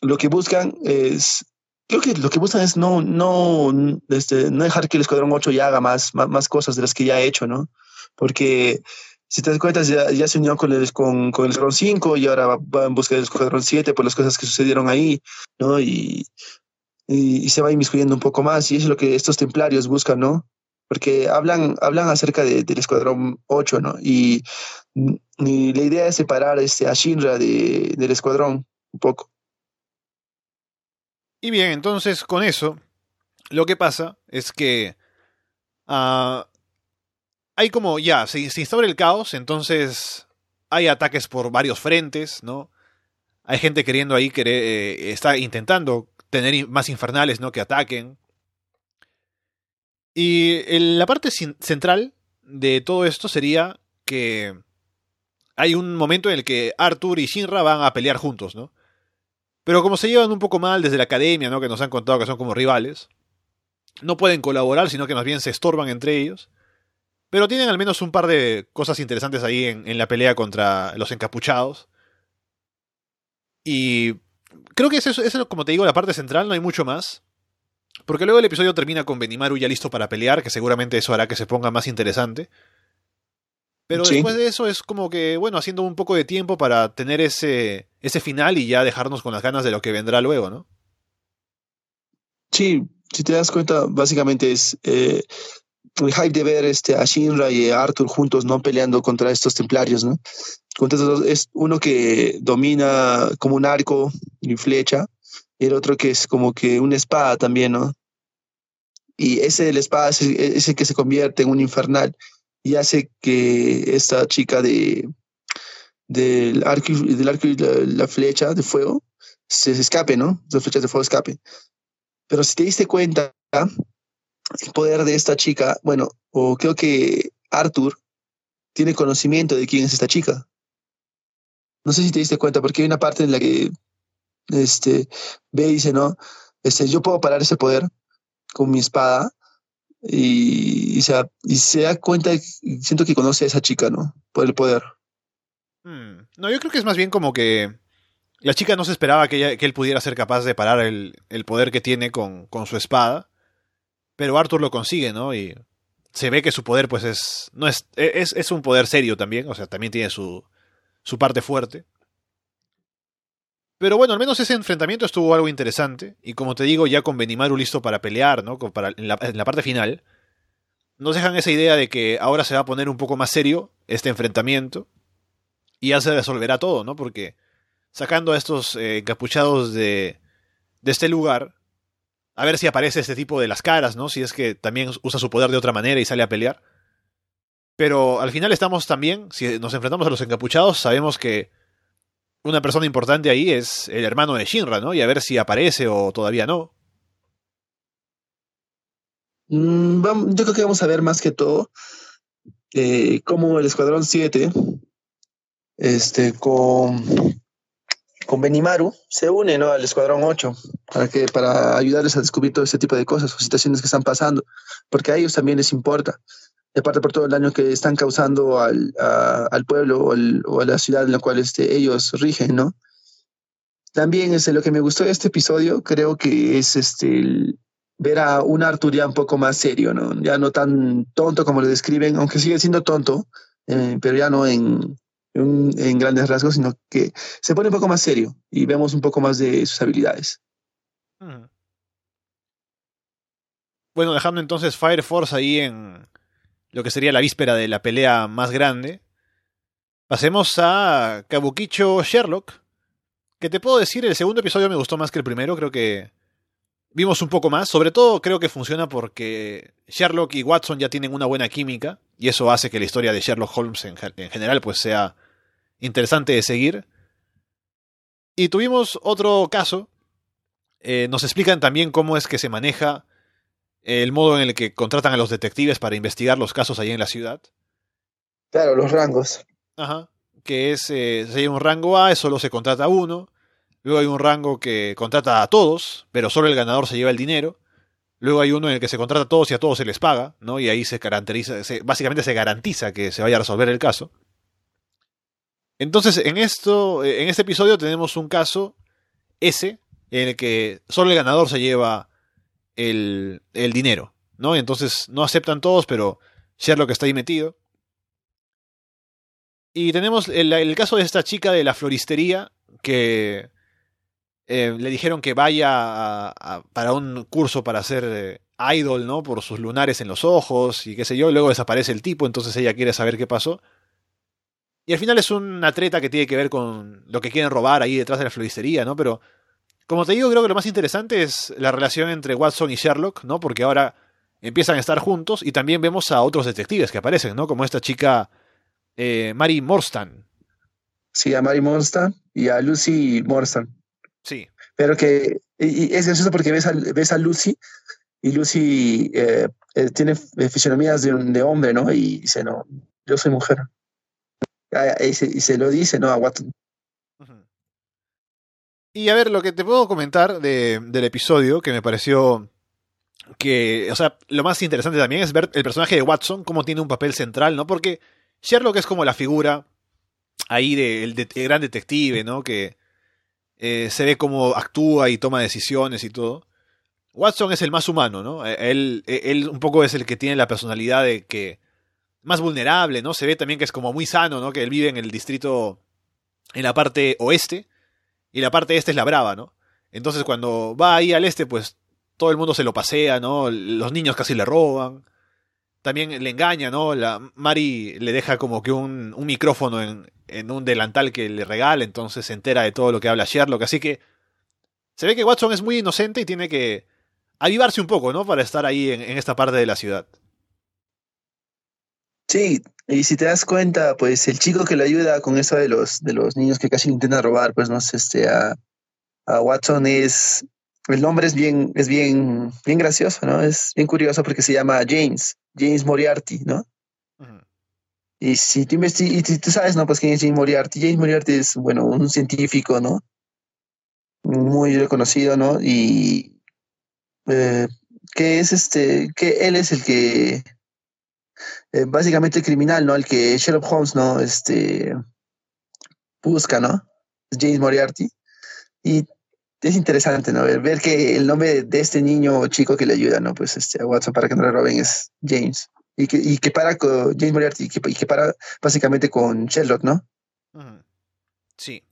lo que buscan es creo que lo que buscan es no, no, este, no dejar que el Escuadrón 8 ya haga más, más, cosas de las que ya ha hecho, ¿no? Porque si te das cuenta, ya, ya se unió con el, con, con el Escuadrón 5 y ahora va, en busca del Escuadrón 7 por las cosas que sucedieron ahí, ¿no? Y, y, se va inmiscuyendo un poco más y eso es lo que estos templarios buscan, ¿no? Porque hablan, hablan acerca de, del Escuadrón 8, ¿no? Y, y, la idea es separar este, a Shinra de, del Escuadrón un poco. Y bien, entonces con eso, lo que pasa es que uh, hay como ya, se, se, instaura el caos, entonces hay ataques por varios frentes, ¿no? Hay gente queriendo ahí, querer, eh, está intentando tener más infernales, ¿no? Que ataquen. Y la parte central de todo esto sería que hay un momento en el que Arthur y Shinra van a pelear juntos, ¿no? Pero como se llevan un poco mal desde la academia, ¿no? Que nos han contado que son como rivales. No pueden colaborar, sino que más bien se estorban entre ellos. Pero tienen al menos un par de cosas interesantes ahí en, la pelea contra los encapuchados. Y creo que eso, es, como te digo, la parte central, no hay mucho más. Porque luego el episodio termina con Benimaru ya listo para pelear, que seguramente eso hará que se ponga más interesante. Pero después de eso es como que, bueno, haciendo un poco de tiempo para tener ese, ese final y ya dejarnos con las ganas de lo que vendrá luego, ¿no? Sí, si te das cuenta, básicamente es eh, hype de ver este, a Shinra y a Arthur juntos, ¿no? Peleando contra estos templarios, ¿no? Es uno que domina como un arco y flecha, y el otro que es como que una espada también, ¿no? Y ese de la espada es el que se convierte en un infernal y hace que esta chica de del arco, del arco y la, flecha de fuego se, escape, ¿no? Las flechas de fuego escape. Pero si te diste cuenta, el poder de esta chica, bueno, o creo que Arthur tiene conocimiento de quién es esta chica. No sé si te diste cuenta, porque hay una parte en la que este, ve y dice, no, este, yo puedo parar ese poder con mi espada, y, se, y se da cuenta, siento que conoce a esa chica, ¿no? Por el poder. No, yo creo que es más bien como que la chica no se esperaba que, él pudiera ser capaz de parar el, poder que tiene con, su espada, pero Arthur lo consigue, ¿no? Y se ve que su poder pues es, no es, es, es un poder serio también, o sea, también tiene su, su parte fuerte. Pero bueno, al menos ese enfrentamiento estuvo algo interesante. Y como te digo, ya con Benimaru listo para pelear, ¿no? Para, en, la, parte final. Nos dejan esa idea de que ahora se va a poner un poco más serio este enfrentamiento. Y ya se resolverá todo, ¿no? Porque sacando a estos eh, encapuchados de, de este lugar. A ver si aparece este tipo de las caras, ¿no? Si es que también usa su poder de otra manera y sale a pelear. Pero al final estamos también, si nos enfrentamos a los encapuchados, sabemos que una persona importante ahí es el hermano de Shinra, ¿no? Y a ver si aparece o todavía no. Mm, yo creo que vamos a ver más que todo eh, cómo el Escuadrón 7, este, con, con Benimaru, se une ¿no? al Escuadrón 8 para, que, para ayudarles a descubrir todo ese tipo de cosas o situaciones que están pasando, porque a ellos también les importa. Y aparte por todo el daño que están causando al, al pueblo o, a la ciudad en la cual este, ellos rigen, ¿no? También este, lo que me gustó de este episodio creo que es este, ver a un Arthur ya un poco más serio, ¿no? Ya no tan tonto como lo describen, aunque sigue siendo tonto, eh, pero ya no en, en, grandes rasgos, sino que se pone un poco más serio y vemos un poco más de sus habilidades. Bueno, dejando entonces Fire Force ahí en lo que sería la víspera de la pelea más grande, pasemos a Kabukicho Sherlock, que te puedo decir, el segundo episodio me gustó más que el primero, creo que vimos un poco más, sobre todo creo que funciona porque Sherlock y Watson ya tienen una buena química, y eso hace que la historia de Sherlock Holmes en, en general pues sea interesante de seguir. Y tuvimos otro caso. Eh, nos explican también cómo es que se maneja el modo en el que contratan a los detectives para investigar los casos ahí en la ciudad. Claro, los rangos. Ajá. Que es, eh, si hay un rango A, solo se contrata a uno. Luego hay un rango que contrata a todos, pero solo el ganador se lleva el dinero. Luego hay uno en el que se contrata a todos y a todos se les paga, ¿no? Y ahí se garantiza, básicamente se garantiza que se vaya a resolver el caso. Entonces, en esto, en este episodio tenemos un caso, ese, en el que solo el ganador se lleva el, el dinero, ¿no? Entonces no aceptan todos, pero Sherlock está ahí metido. Y tenemos el, caso de esta chica de la floristería que eh, le dijeron que vaya para un curso para ser eh, idol, ¿no? Por sus lunares en los ojos y qué sé yo. Luego desaparece el tipo, entonces ella quiere saber qué pasó. Y al final es una treta que tiene que ver con lo que quieren robar ahí detrás de la floristería, ¿no? Pero, como te digo, creo que lo más interesante es la relación entre Watson y Sherlock, ¿no? Porque ahora empiezan a estar juntos y también vemos a otros detectives que aparecen, ¿no? Como esta chica eh, Mary Morstan. Sí, a Mary Morstan y a Lucy Morstan. Sí. Pero que y, es gracioso porque ves a, ves a Lucy y Lucy eh, eh, tiene fisionomías de, de hombre, ¿no? Y dice, no, yo soy mujer. Ah, y se, lo dice, ¿no? A Watson. Y a ver, lo que te puedo comentar del episodio, que me pareció que, o sea, lo más interesante también es ver el personaje de Watson, cómo tiene un papel central, ¿no? Porque Sherlock es como la figura ahí del de, gran detective, ¿no? Que eh, se ve cómo actúa y toma decisiones y todo. Watson es el más humano, ¿no? Él, él un poco es el que tiene la personalidad de que más vulnerable, ¿no? Se ve también que es como muy sano, ¿no? Que él vive en el distrito, en la parte oeste, y la parte este es la brava, ¿no? Entonces cuando va ahí al este, pues todo el mundo se lo pasea, ¿no? Los niños casi le roban. También le engaña, ¿no? La Mari le deja como que un, un micrófono en, en, un delantal que le regala, entonces se entera de todo lo que habla Sherlock. Así que se ve que Watson es muy inocente y tiene que avivarse un poco, ¿no? Para estar ahí en, en esta parte de la ciudad. Sí, y si te das cuenta, pues el chico que le ayuda con eso de los, de los niños que casi intentan robar, pues no sé, este, a, a Watson es, el nombre es bien, es bien, bien gracioso, ¿no? Es bien curioso porque se llama James, James Moriarty, ¿no? Y si tú, y tú sabes, ¿no? Pues quién es James Moriarty. James Moriarty es, bueno, un científico, ¿no? Muy reconocido, ¿no? Y eh, que es este, que él es el que eh, básicamente el criminal, ¿no? El que Sherlock Holmes, ¿no? Este, busca, ¿no? James Moriarty. Y es interesante, ¿no? Ver, que el nombre de este niño chico que le ayuda, ¿no? Pues este, a Watson para que no le roben es James. Y que, y que para con James Moriarty y que, para básicamente con Sherlock, ¿no? Sí.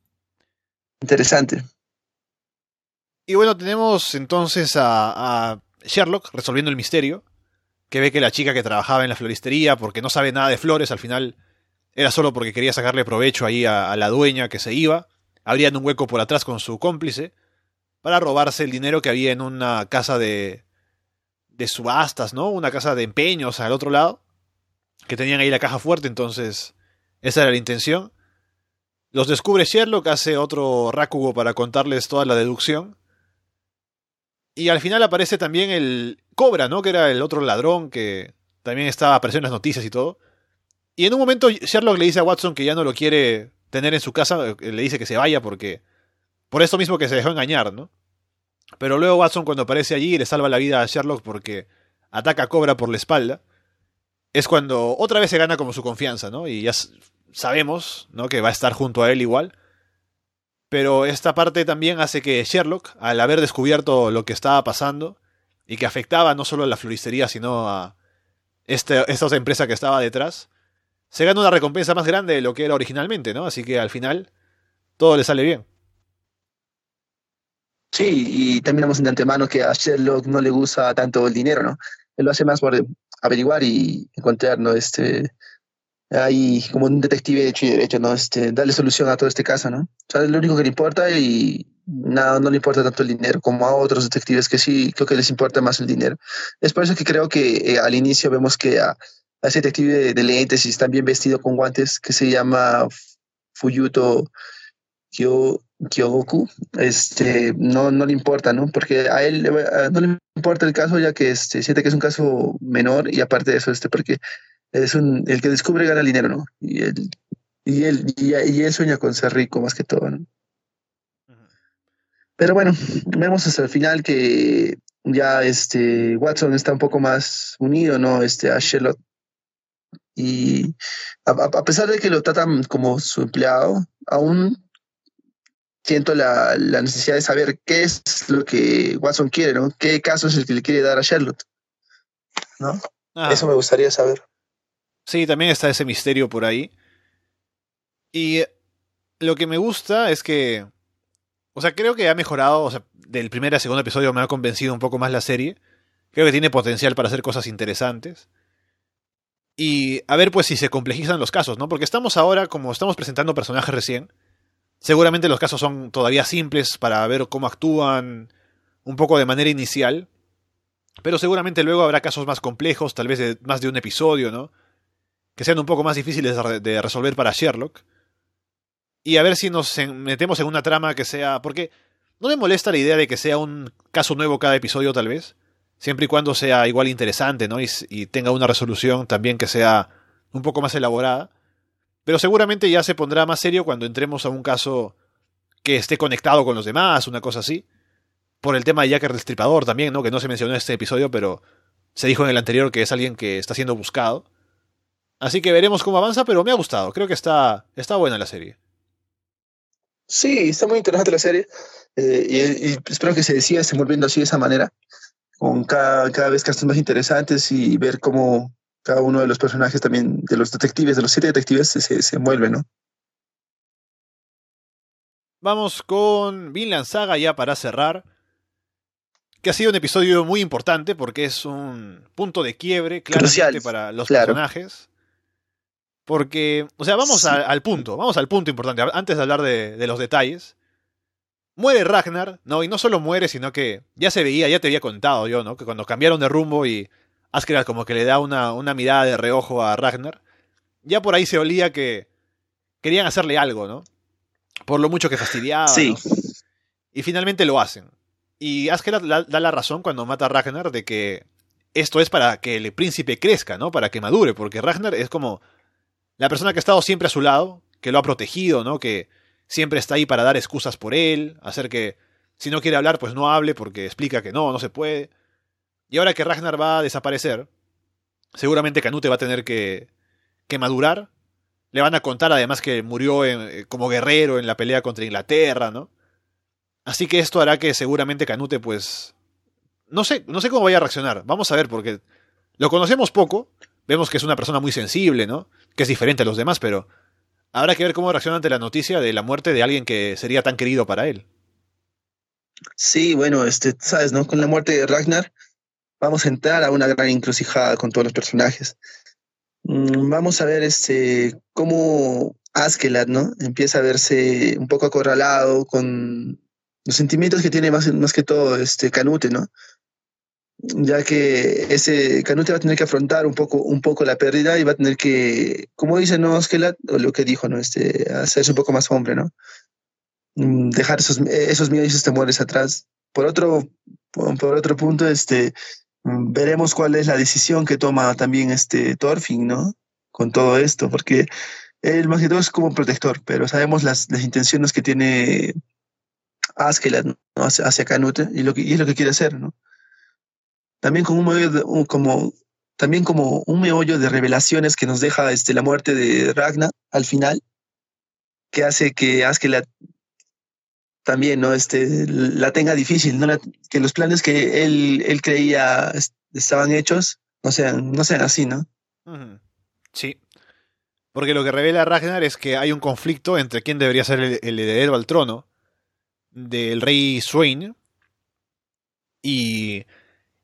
Interesante. Y bueno, tenemos entonces a, a Sherlock resolviendo el misterio que ve que la chica que trabajaba en la floristería, porque no sabe nada de flores, al final era solo porque quería sacarle provecho ahí a, la dueña que se iba, abrían un hueco por atrás con su cómplice, para robarse el dinero que había en una casa de, de subastas, ¿no? Una casa de empeños al otro lado, que tenían ahí la caja fuerte, entonces esa era la intención. Los descubre Sherlock, hace otro rácugo para contarles toda la deducción. Y al final aparece también el Cobra, ¿no? Que era el otro ladrón que también estaba apareciendo en las noticias y todo. Y en un momento Sherlock le dice a Watson que ya no lo quiere tener en su casa, eh, le dice que se vaya porque Por eso mismo que se dejó engañar, ¿no? Pero luego Watson cuando aparece allí le salva la vida a Sherlock porque ataca a Cobra por la espalda. Es cuando otra vez se gana como su confianza, ¿no? Y ya sabemos, ¿no? Que va a estar junto a él igual. Pero esta parte también hace que Sherlock, al haber descubierto lo que estaba pasando y que afectaba no solo a la floristería, sino a este, esta empresa que estaba detrás, se gana una recompensa más grande de lo que era originalmente, ¿no? Así que al final todo le sale bien. Sí, y también vemos de antemano que a Sherlock no le gusta tanto el dinero, ¿no? Él lo hace más por averiguar y encontrar, ¿no? Este, ahí como un detective de hecho y derecho, ¿no? Este, darle solución a todo este caso, ¿no? O sea, es lo único que le importa y nada, no le importa tanto el dinero como a otros detectives que sí creo que les importa más el dinero. Es por eso que creo que eh, al inicio vemos que a, ese detective de, lentes y está bien vestido con guantes que se llama Fuyuto Kyo, Kyogoku, este, no, no le importa, ¿no? Porque a él no le importa el caso ya que este, siente que es un caso menor y aparte de eso, este, porque es un, el que descubre gana dinero, ¿no? Y él, y él, y, él sueña con ser rico más que todo, ¿no? Pero bueno, vemos hasta el final que ya este Watson está un poco más unido, ¿no? Este, a Sherlock. Y a, pesar de que lo tratan como su empleado, aún siento la, necesidad de saber qué es lo que Watson quiere, ¿no? ¿Qué caso es el que le quiere dar a Sherlock? ¿No? Ah. Eso me gustaría saber. Sí, también está ese misterio por ahí. Y lo que me gusta es que. O sea, creo que ha mejorado. O sea, del primer al segundo episodio me ha convencido un poco más la serie. Creo que tiene potencial para hacer cosas interesantes. Y a ver, pues, si se complejizan los casos, ¿no? Porque estamos ahora, como estamos presentando personajes recién, seguramente los casos son todavía simples para ver cómo actúan un poco de manera inicial. Pero seguramente luego habrá casos más complejos, tal vez de más de un episodio, ¿no? Que sean un poco más difíciles de resolver para Sherlock. Y a ver si nos metemos en una trama que sea... Porque no me molesta la idea de que sea un caso nuevo cada episodio tal vez. Siempre y cuando sea igual interesante, ¿no? Y, tenga una resolución también que sea un poco más elaborada. Pero seguramente ya se pondrá más serio cuando entremos a un caso que esté conectado con los demás, una cosa así. Por el tema de Jack el Destripador también, ¿no? Que no se mencionó en este episodio, pero se dijo en el anterior que es alguien que está siendo buscado. Así que veremos cómo avanza, pero me ha gustado. Creo que está, está buena la serie. Sí, está muy interesante la serie. Eh, y, espero que se siga volviendo así de esa manera, con cada, cada vez casos más interesantes y ver cómo cada uno de los personajes también, de los detectives, de los siete detectives, se, se envuelve, ¿no? Vamos con Vinland Saga ya para cerrar. Que ha sido un episodio muy importante porque es un punto de quiebre claramente para los personajes. Porque, o sea, vamos al punto, vamos al punto importante, antes de hablar de, los detalles. Muere Ragnar, ¿no? Y no solo muere, sino que ya se veía, ya te había contado yo, ¿no? Que cuando cambiaron de rumbo y Askeladd como que le da una, una mirada de reojo a Ragnar, ya por ahí se olía que querían hacerle algo, ¿no? Por lo mucho que fastidiaba. Sí. Y finalmente lo hacen. Y Askeladd da la razón cuando mata a Ragnar de que esto es para que el príncipe crezca, ¿no? Para que madure, porque Ragnar es como la persona que ha estado siempre a su lado, que lo ha protegido, ¿no? Que siempre está ahí para dar excusas por él, hacer que si no quiere hablar, pues no hable porque explica que no, no se puede. Y ahora que Ragnar va a desaparecer, seguramente Canute va a tener que, que madurar. Le van a contar además que murió eh, como guerrero en la pelea contra Inglaterra, ¿no? Así que esto hará que seguramente Canute, pues... No sé, no sé cómo vaya a reaccionar. Vamos a ver, porque lo conocemos poco. Vemos que es una persona muy sensible, ¿no? que es diferente a los demás, pero habrá que ver cómo reacciona ante la noticia de la muerte de alguien que sería tan querido para él. Sí, bueno, este, sabes, ¿no? Con la muerte de Ragnar vamos a entrar a una gran encrucijada con todos los personajes. Mm, vamos a ver este cómo Askeladd, ¿no? Empieza a verse un poco acorralado con los sentimientos que tiene más, más que todo este Canute, ¿no? Ya que ese Canute va a tener que afrontar un poco, un poco la pérdida y va a tener que, como dice no o lo que dijo, ¿no? Este, hacerse un poco más hombre, ¿no? Mm, dejar esos, esos miedos y esos temores atrás. Por otro, por, otro punto, este, mm, veremos cuál es la decisión que toma también este Thorfinn, ¿no? Con todo esto, porque él más es como protector, pero sabemos las, las intenciones que tiene Askeladd ¿no? hacia Canute y, lo que, y es lo que quiere hacer, ¿no? También con un meollo de, como también como un meollo de revelaciones que nos deja este, la muerte de Ragnar al final, que hace que Askeladd también no este, la tenga difícil, ¿no? La- que los planes que él, él creía est- estaban hechos no sean, no sean así, ¿no? Sí. Porque lo que revela Ragnar es que hay un conflicto entre quién debería ser el, el heredero al trono del rey Swain y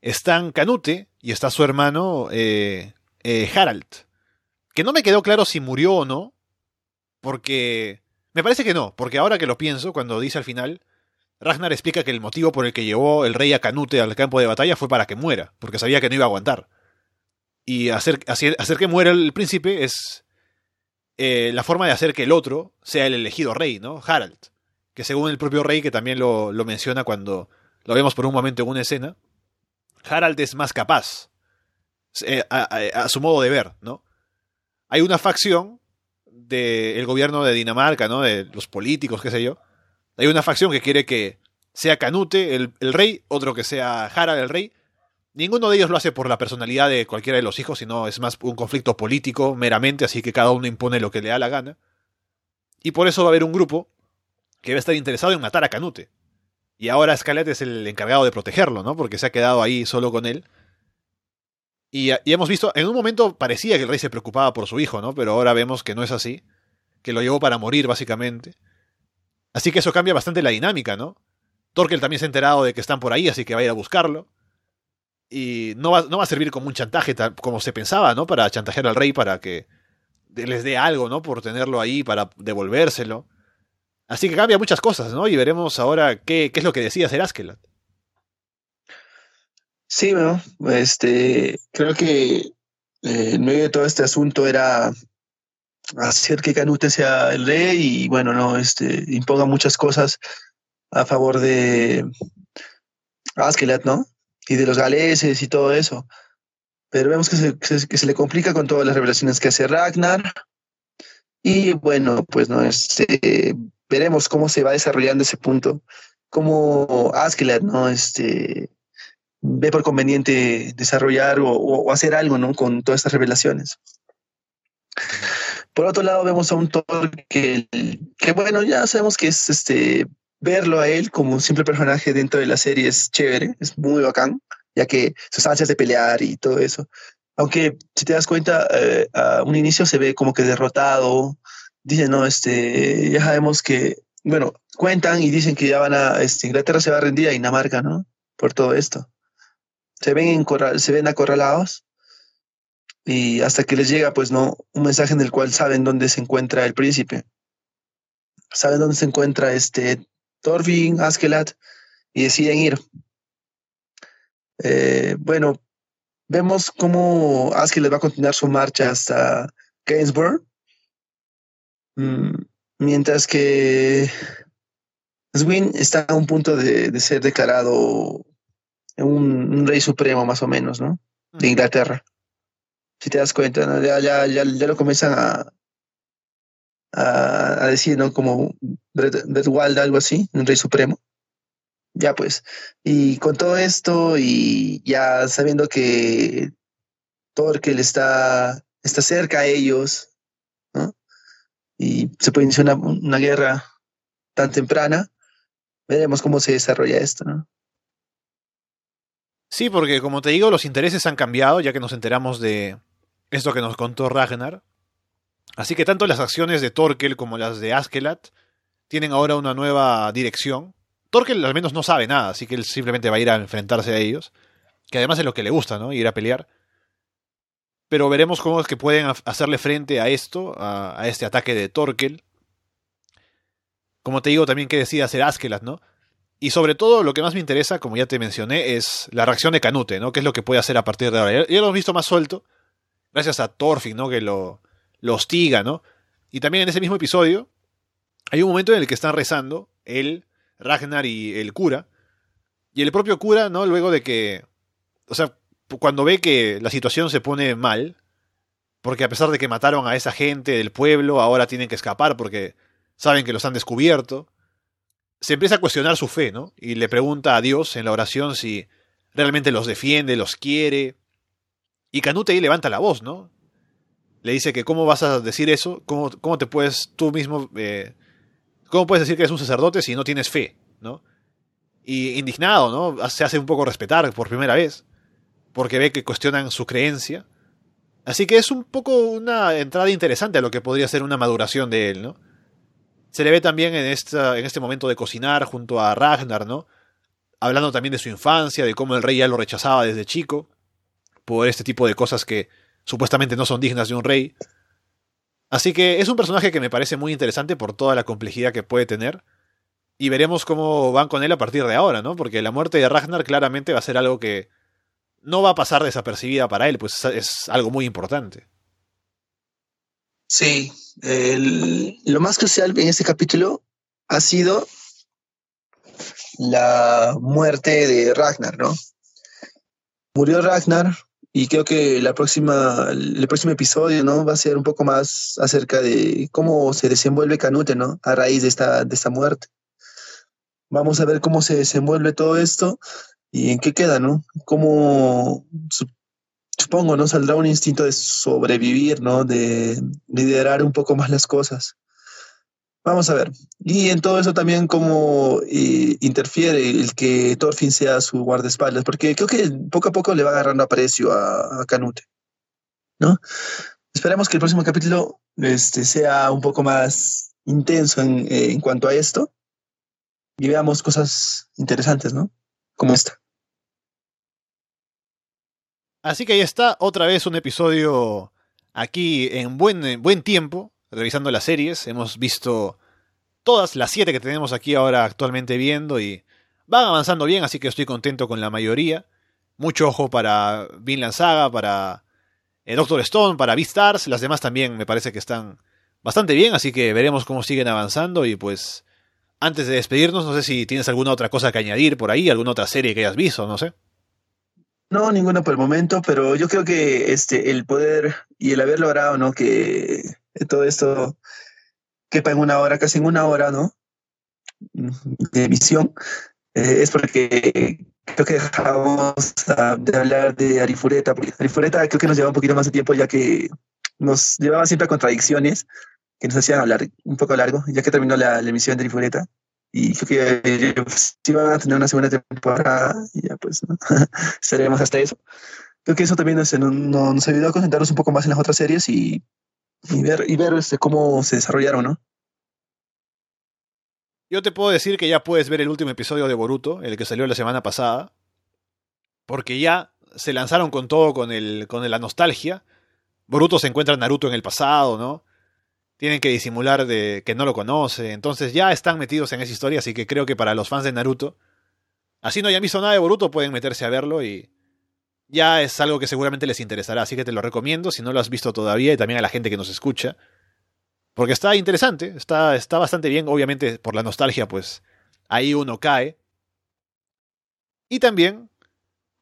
están Canute y está su hermano eh, eh, Harald. Que no me quedó claro si murió o no, porque me parece que no, porque ahora que lo pienso, cuando dice al final, Ragnar explica que el motivo por el que llevó el rey a Canute al campo de batalla fue para que muera, porque sabía que no iba a aguantar. Y hacer, que muera el príncipe es eh, la forma de hacer que el otro sea el elegido rey, ¿no? Harald. Que según el propio rey, que también lo menciona cuando lo vemos por un momento en una escena, Harald es más capaz, eh, a, su modo de ver, ¿no? Hay una facción del gobierno de Dinamarca, ¿no? De los políticos, qué sé yo. Hay una facción que quiere que sea Canute el, el rey, otro que sea Harald el rey. Ninguno de ellos lo hace por la personalidad de cualquiera de los hijos, sino es más un conflicto político meramente, así que cada uno impone lo que le da la gana. Y por eso va a haber un grupo que va a estar interesado en matar a Canute. Y ahora Scarlett es el encargado de protegerlo, ¿no? Porque se ha quedado ahí solo con él. Y, hemos visto, en un momento parecía que el rey se preocupaba por su hijo, ¿no? Pero ahora vemos que no es así. Que lo llevó para morir, básicamente. Así que eso cambia bastante la dinámica, ¿no? Torkel también se ha enterado de que están por ahí, así que va a ir a buscarlo. Y no va, no va a servir como un chantaje, tal- como se pensaba, ¿no? Para chantajear al rey para que les dé algo, ¿no? Por tenerlo ahí, para devolvérselo. Así que cambia muchas cosas, ¿no? Y veremos ahora qué, qué es lo que decide hacer Askeladd. Sí, bueno, este, creo que eh, medio de todo este asunto era hacer que Canute sea el rey y bueno, no, este, imponga muchas cosas a favor de Askeladd, ¿no? Y de los galeses y todo eso. Pero vemos que se- que se le complica con todas las revelaciones que hace Ragnar. Y bueno, pues no, este, veremos cómo se va desarrollando ese punto. Cómo Askeladd, ¿no? Este, ve por conveniente desarrollar o, o- hacer algo, ¿no? Con todas estas revelaciones. Por otro lado, vemos a un Thor que, que bueno, ya sabemos que es este verlo a él como un simple personaje dentro de la serie es chévere, es muy bacán, ya que sus ansias de pelear y todo eso. Aunque si te das cuenta, eh, a un inicio se ve como que derrotado. Dice, no, este, ya sabemos que, bueno, cuentan y dicen que ya van a, este, Inglaterra se va a rendir a Dinamarca, ¿no? Por todo esto. Se ven, encorra- se ven acorralados y hasta que les llega, pues, no, un mensaje en el cual saben dónde se encuentra el príncipe. Saben dónde se encuentra este Thorfinn, Askeladd y deciden ir. Eh, bueno, vemos cómo Askeladd va a continuar su marcha hasta Gainsborough, mientras que Swin está a un punto de, de ser declarado un, un rey supremo, más o menos, ¿no? De Inglaterra. Si te das cuenta, ¿no? ya, ya, ya, ya lo comienzan a, a, a decir, ¿no? Como Brett, Brett Wald, algo así, un rey supremo. Ya pues, y con todo esto y ya sabiendo que Torkel está, está cerca a ellos. Y se puede iniciar una, guerra tan temprana, veremos cómo se desarrolla esto, ¿no? Sí, porque como te digo, los intereses han cambiado, ya que nos enteramos de esto que nos contó Ragnar. Así que tanto las acciones de Torkel como las de Askeladd tienen ahora una nueva dirección. Torkel al menos no sabe nada, así que él simplemente va a ir a enfrentarse a ellos. Que además es lo que le gusta, ¿no? Ir a pelear. Pero veremos cómo es que pueden ha- hacerle frente a esto, a, este ataque de Torkel. Como te digo, también qué decide hacer Askeladd, ¿no? Y sobre todo, lo que más me interesa, como ya te mencioné, es la reacción de Canute, ¿no? ¿Qué es lo que puede hacer a partir de ahora? Ya, ya lo hemos visto más suelto, gracias a Thorfinn, ¿no? Que lo, lo hostiga, ¿no? Y también en ese mismo episodio, hay un momento en el que están rezando, él, Ragnar y el cura, y el propio cura, ¿no? Luego de que, o sea, cuando ve que la situación se pone mal, porque a pesar de que mataron a esa gente del pueblo, ahora tienen que escapar porque saben que los han descubierto. se empieza a cuestionar su fe, ¿no? Y le pregunta a Dios en la oración si realmente los defiende, los quiere. Y Canute ahí levanta la voz, ¿no? Le dice que cómo vas a decir eso, cómo, cómo te puedes tú mismo, eh, cómo puedes decir que eres un sacerdote si no tienes fe, ¿no? Y indignado, ¿no? Se hace un poco respetar por primera vez, porque ve que cuestionan su creencia. Así que es un poco una entrada interesante a lo que podría ser una maduración de él, ¿no? Se le ve también en, esta, en este momento de cocinar junto a Ragnar, ¿no? Hablando también de su infancia, de cómo el rey ya lo rechazaba desde chico, por este tipo de cosas que supuestamente no son dignas de un rey. Así que es un personaje que me parece muy interesante por toda la complejidad que puede tener. Y veremos cómo van con él a partir de ahora, ¿no? Porque la muerte de Ragnar claramente va a ser algo que no va a pasar desapercibida para él, pues es algo muy importante. Sí, lo más crucial en este capítulo ha sido la muerte de Ragnar, ¿no? Murió Ragnar y creo que la próxima, el próximo episodio, ¿no? Va a ser un poco más acerca de cómo se desenvuelve Canute, ¿no? A raíz de esta, de esta muerte. Vamos a ver cómo se desenvuelve todo esto y en qué queda, ¿no? Cómo supongo, ¿no? Saldrá un instinto de sobrevivir, ¿no? De liderar un poco más las cosas. Vamos a ver. Y en todo eso también cómo eh, interfiere el que Thorfinn sea su guardaespaldas, porque creo que poco a poco le va agarrando aprecio a, a Canute, ¿no? Esperemos que el próximo capítulo este, sea un poco más intenso en, eh, en cuanto a esto y veamos cosas interesantes, ¿no? Como esta. Así que ahí está, otra vez un episodio aquí en buen, buen tiempo, revisando las series. Hemos visto todas las siete que tenemos aquí ahora actualmente viendo y van avanzando bien, así que estoy contento con la mayoría. Mucho ojo para Vinland Saga, para el eh, Doctor Stone, para Beastars. Las demás también me parece que están bastante bien, así que veremos cómo siguen avanzando y pues antes de despedirnos, no sé si tienes alguna otra cosa que añadir por ahí, alguna otra serie que hayas visto, no sé. No, ninguna por el momento, pero yo creo que este el poder y el haber logrado, ¿no? Que todo esto quepa en una hora, casi en una hora, ¿no? De emisión, eh, es porque creo que dejamos de hablar de Arifureta, porque Arifureta creo que nos lleva un poquito más de tiempo, ya que nos llevaba siempre a contradicciones que nos hacían hablar un poco largo, ya que terminó la, emisión de Arifureta y creo que si van a tener una segunda temporada y ya pues ¿no? hasta eso. Creo que eso también nos, nos, ayudó a concentrarnos un poco más en las otras series y, y ver, y ver este, cómo se desarrollaron, ¿no? Yo te puedo decir que ya puedes ver el último episodio de Boruto, el que salió la semana pasada, porque ya se lanzaron con todo con, el, con la nostalgia. Boruto se encuentra Naruto en el pasado, ¿no? Tienen que disimular de que no lo conoce. Entonces ya están metidos en esa historia, así que creo que para los fans de Naruto, así no hayan visto nada de Boruto, pueden meterse a verlo y ya es algo que seguramente les interesará. Así que te lo recomiendo si no lo has visto todavía y también a la gente que nos escucha. Porque está interesante, está, está bastante bien, obviamente por la nostalgia, pues ahí uno cae. Y también,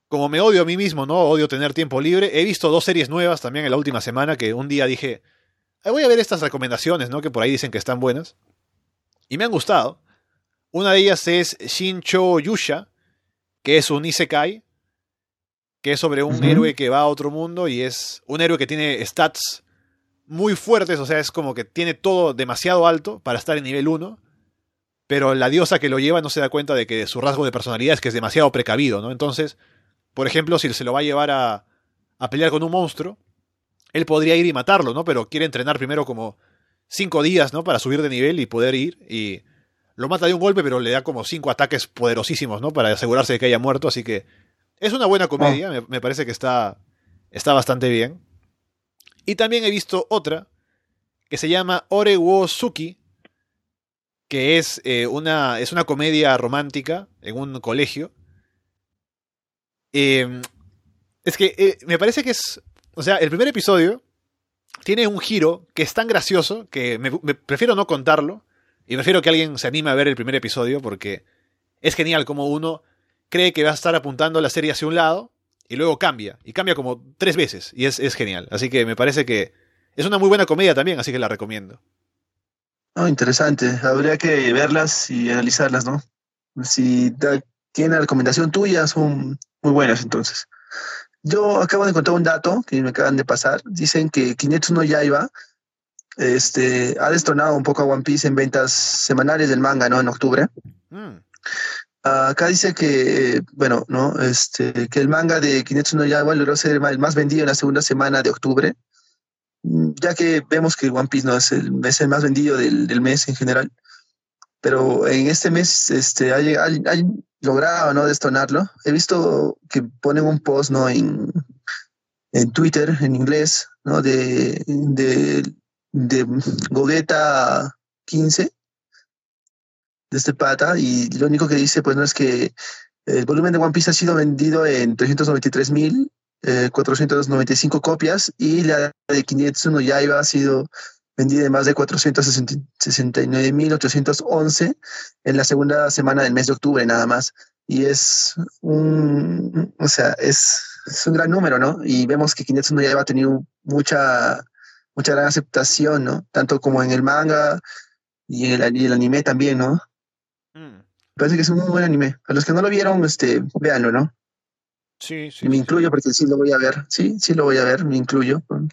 como me odio a mí mismo, ¿no? Odio tener tiempo libre, he visto dos series nuevas también en la última semana que un día dije, voy a ver estas recomendaciones, ¿no? Que por ahí dicen que están buenas. Y me han gustado. Una de ellas es Shincho Yusha, que es un Isekai, que es sobre un héroe que va a otro mundo y es un héroe que tiene stats muy fuertes, o sea, es como que tiene todo demasiado alto para estar en nivel 1, pero la diosa que lo lleva no se da cuenta de que su rasgo de personalidad es que es demasiado precavido, ¿no? Entonces, por ejemplo, si se lo va a llevar a, a pelear con un monstruo, él podría ir y matarlo, ¿no? Pero quiere entrenar primero como cinco días, ¿no? Para subir de nivel y poder ir y lo mata de un golpe, pero le da como cinco ataques poderosísimos, ¿no? Para asegurarse de que haya muerto, así que es una buena comedia, ah. me, parece que está, está bastante bien. Y también he visto otra que se llama Ore wo Suki, que es, eh, una, es una comedia romántica en un colegio. Em, es que eh, me parece que es o sea, el primer episodio tiene un giro que es tan gracioso que me, prefiero no contarlo y prefiero que alguien se anime a ver el primer episodio porque es genial como uno cree que va a estar apuntando la serie hacia un lado y luego cambia. Y cambia como tres veces y es, es genial. Así que me parece que es una muy buena comedia también, así que la recomiendo. Oh, interesante. Habría que verlas y analizarlas, ¿no? Si tiene recomendación tuya, son muy buenas entonces. Yo acabo de encontrar un dato que me acaban de pasar. Dicen que Kimetsu no Yaiba este, ha destonado un poco a One Piece en ventas semanales del manga, ¿no? En octubre. Mm. acá dice que, bueno, ¿no? Este, que el manga de Kimetsu no Yaiba logró ser el más vendido en la segunda semana de octubre, ya que vemos que One Piece no es el, es el más vendido del, del, mes en general. Pero en este mes este, ha, ha, ha, logrado ¿no? destonarlo. He visto que ponen un post ¿no? en, en Twitter, en inglés, ¿no? de, de de Gogeta 15 de este pata y lo único que dice pues no es que el volumen de One Piece ha sido vendido en 393 mil 495 eh, copias y la de 501 ya iba ha sido vendida en más de 469.811 en la segunda semana del mes de octubre nada más. Y es un, o sea, es, es un gran número, ¿no? Y vemos que 501 ya ha tenido mucha mucha gran aceptación, ¿no? Tanto como en el manga y el, el anime también, ¿no? Mm. Parece que es un muy buen anime. A los que no lo vieron, este, véanlo, ¿no? Sí, sí. me incluyo porque sí lo voy a ver. Sí, sí lo voy a ver, me incluyo por,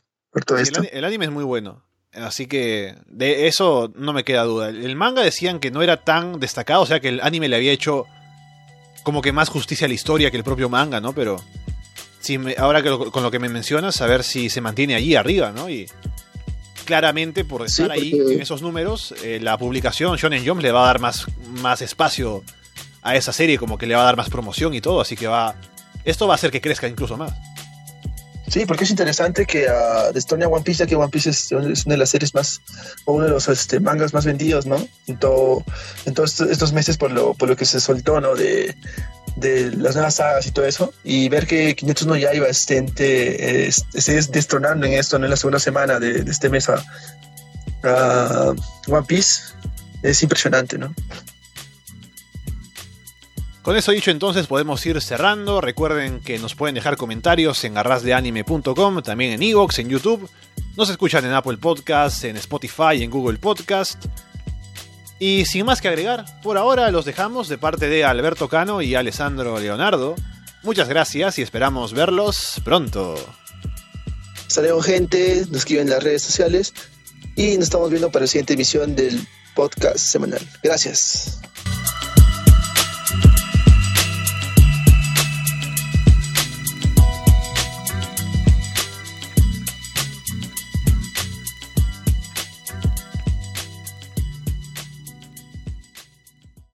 todo esto. El, anime es muy bueno. Así que de eso no me queda duda. El manga decían que no era tan destacado, o sea que el anime le había hecho como que más justicia a la historia que el propio manga, ¿no? Pero si ahora que con lo que me mencionas, a ver si se mantiene allí arriba, ¿no? Y claramente por estar ahí en esos números, eh, la publicación Shonen Jump le va a dar más, más espacio a esa serie, como que le va a dar más promoción y todo, así que va. Esto va a hacer que crezca incluso más. Sí, porque es interesante que a uh, Estonia One Piece, ya que One Piece es, una de las series más, o uno de los este, mangas más vendidos, ¿no? En, todo, todos estos meses por lo, por lo que se soltó, ¿no? De, de las nuevas sagas y todo eso, y ver que Kimetsu no Yaiba esté, esté destronando en esto en la segunda semana de, este mes a, One Piece, es impresionante, ¿no? Con eso dicho entonces podemos ir cerrando. Recuerden que nos pueden dejar comentarios en arrasdeanime.com, también en Evox, en YouTube. Nos escuchan en Apple Podcasts, en Spotify, en Google Podcast. Y sin más que agregar, por ahora los dejamos de parte de Alberto Cano y Alessandro Leonardo. Muchas gracias y esperamos verlos pronto. Saludos gente, nos escriben en las redes sociales y nos estamos viendo para la siguiente emisión del podcast semanal. Gracias.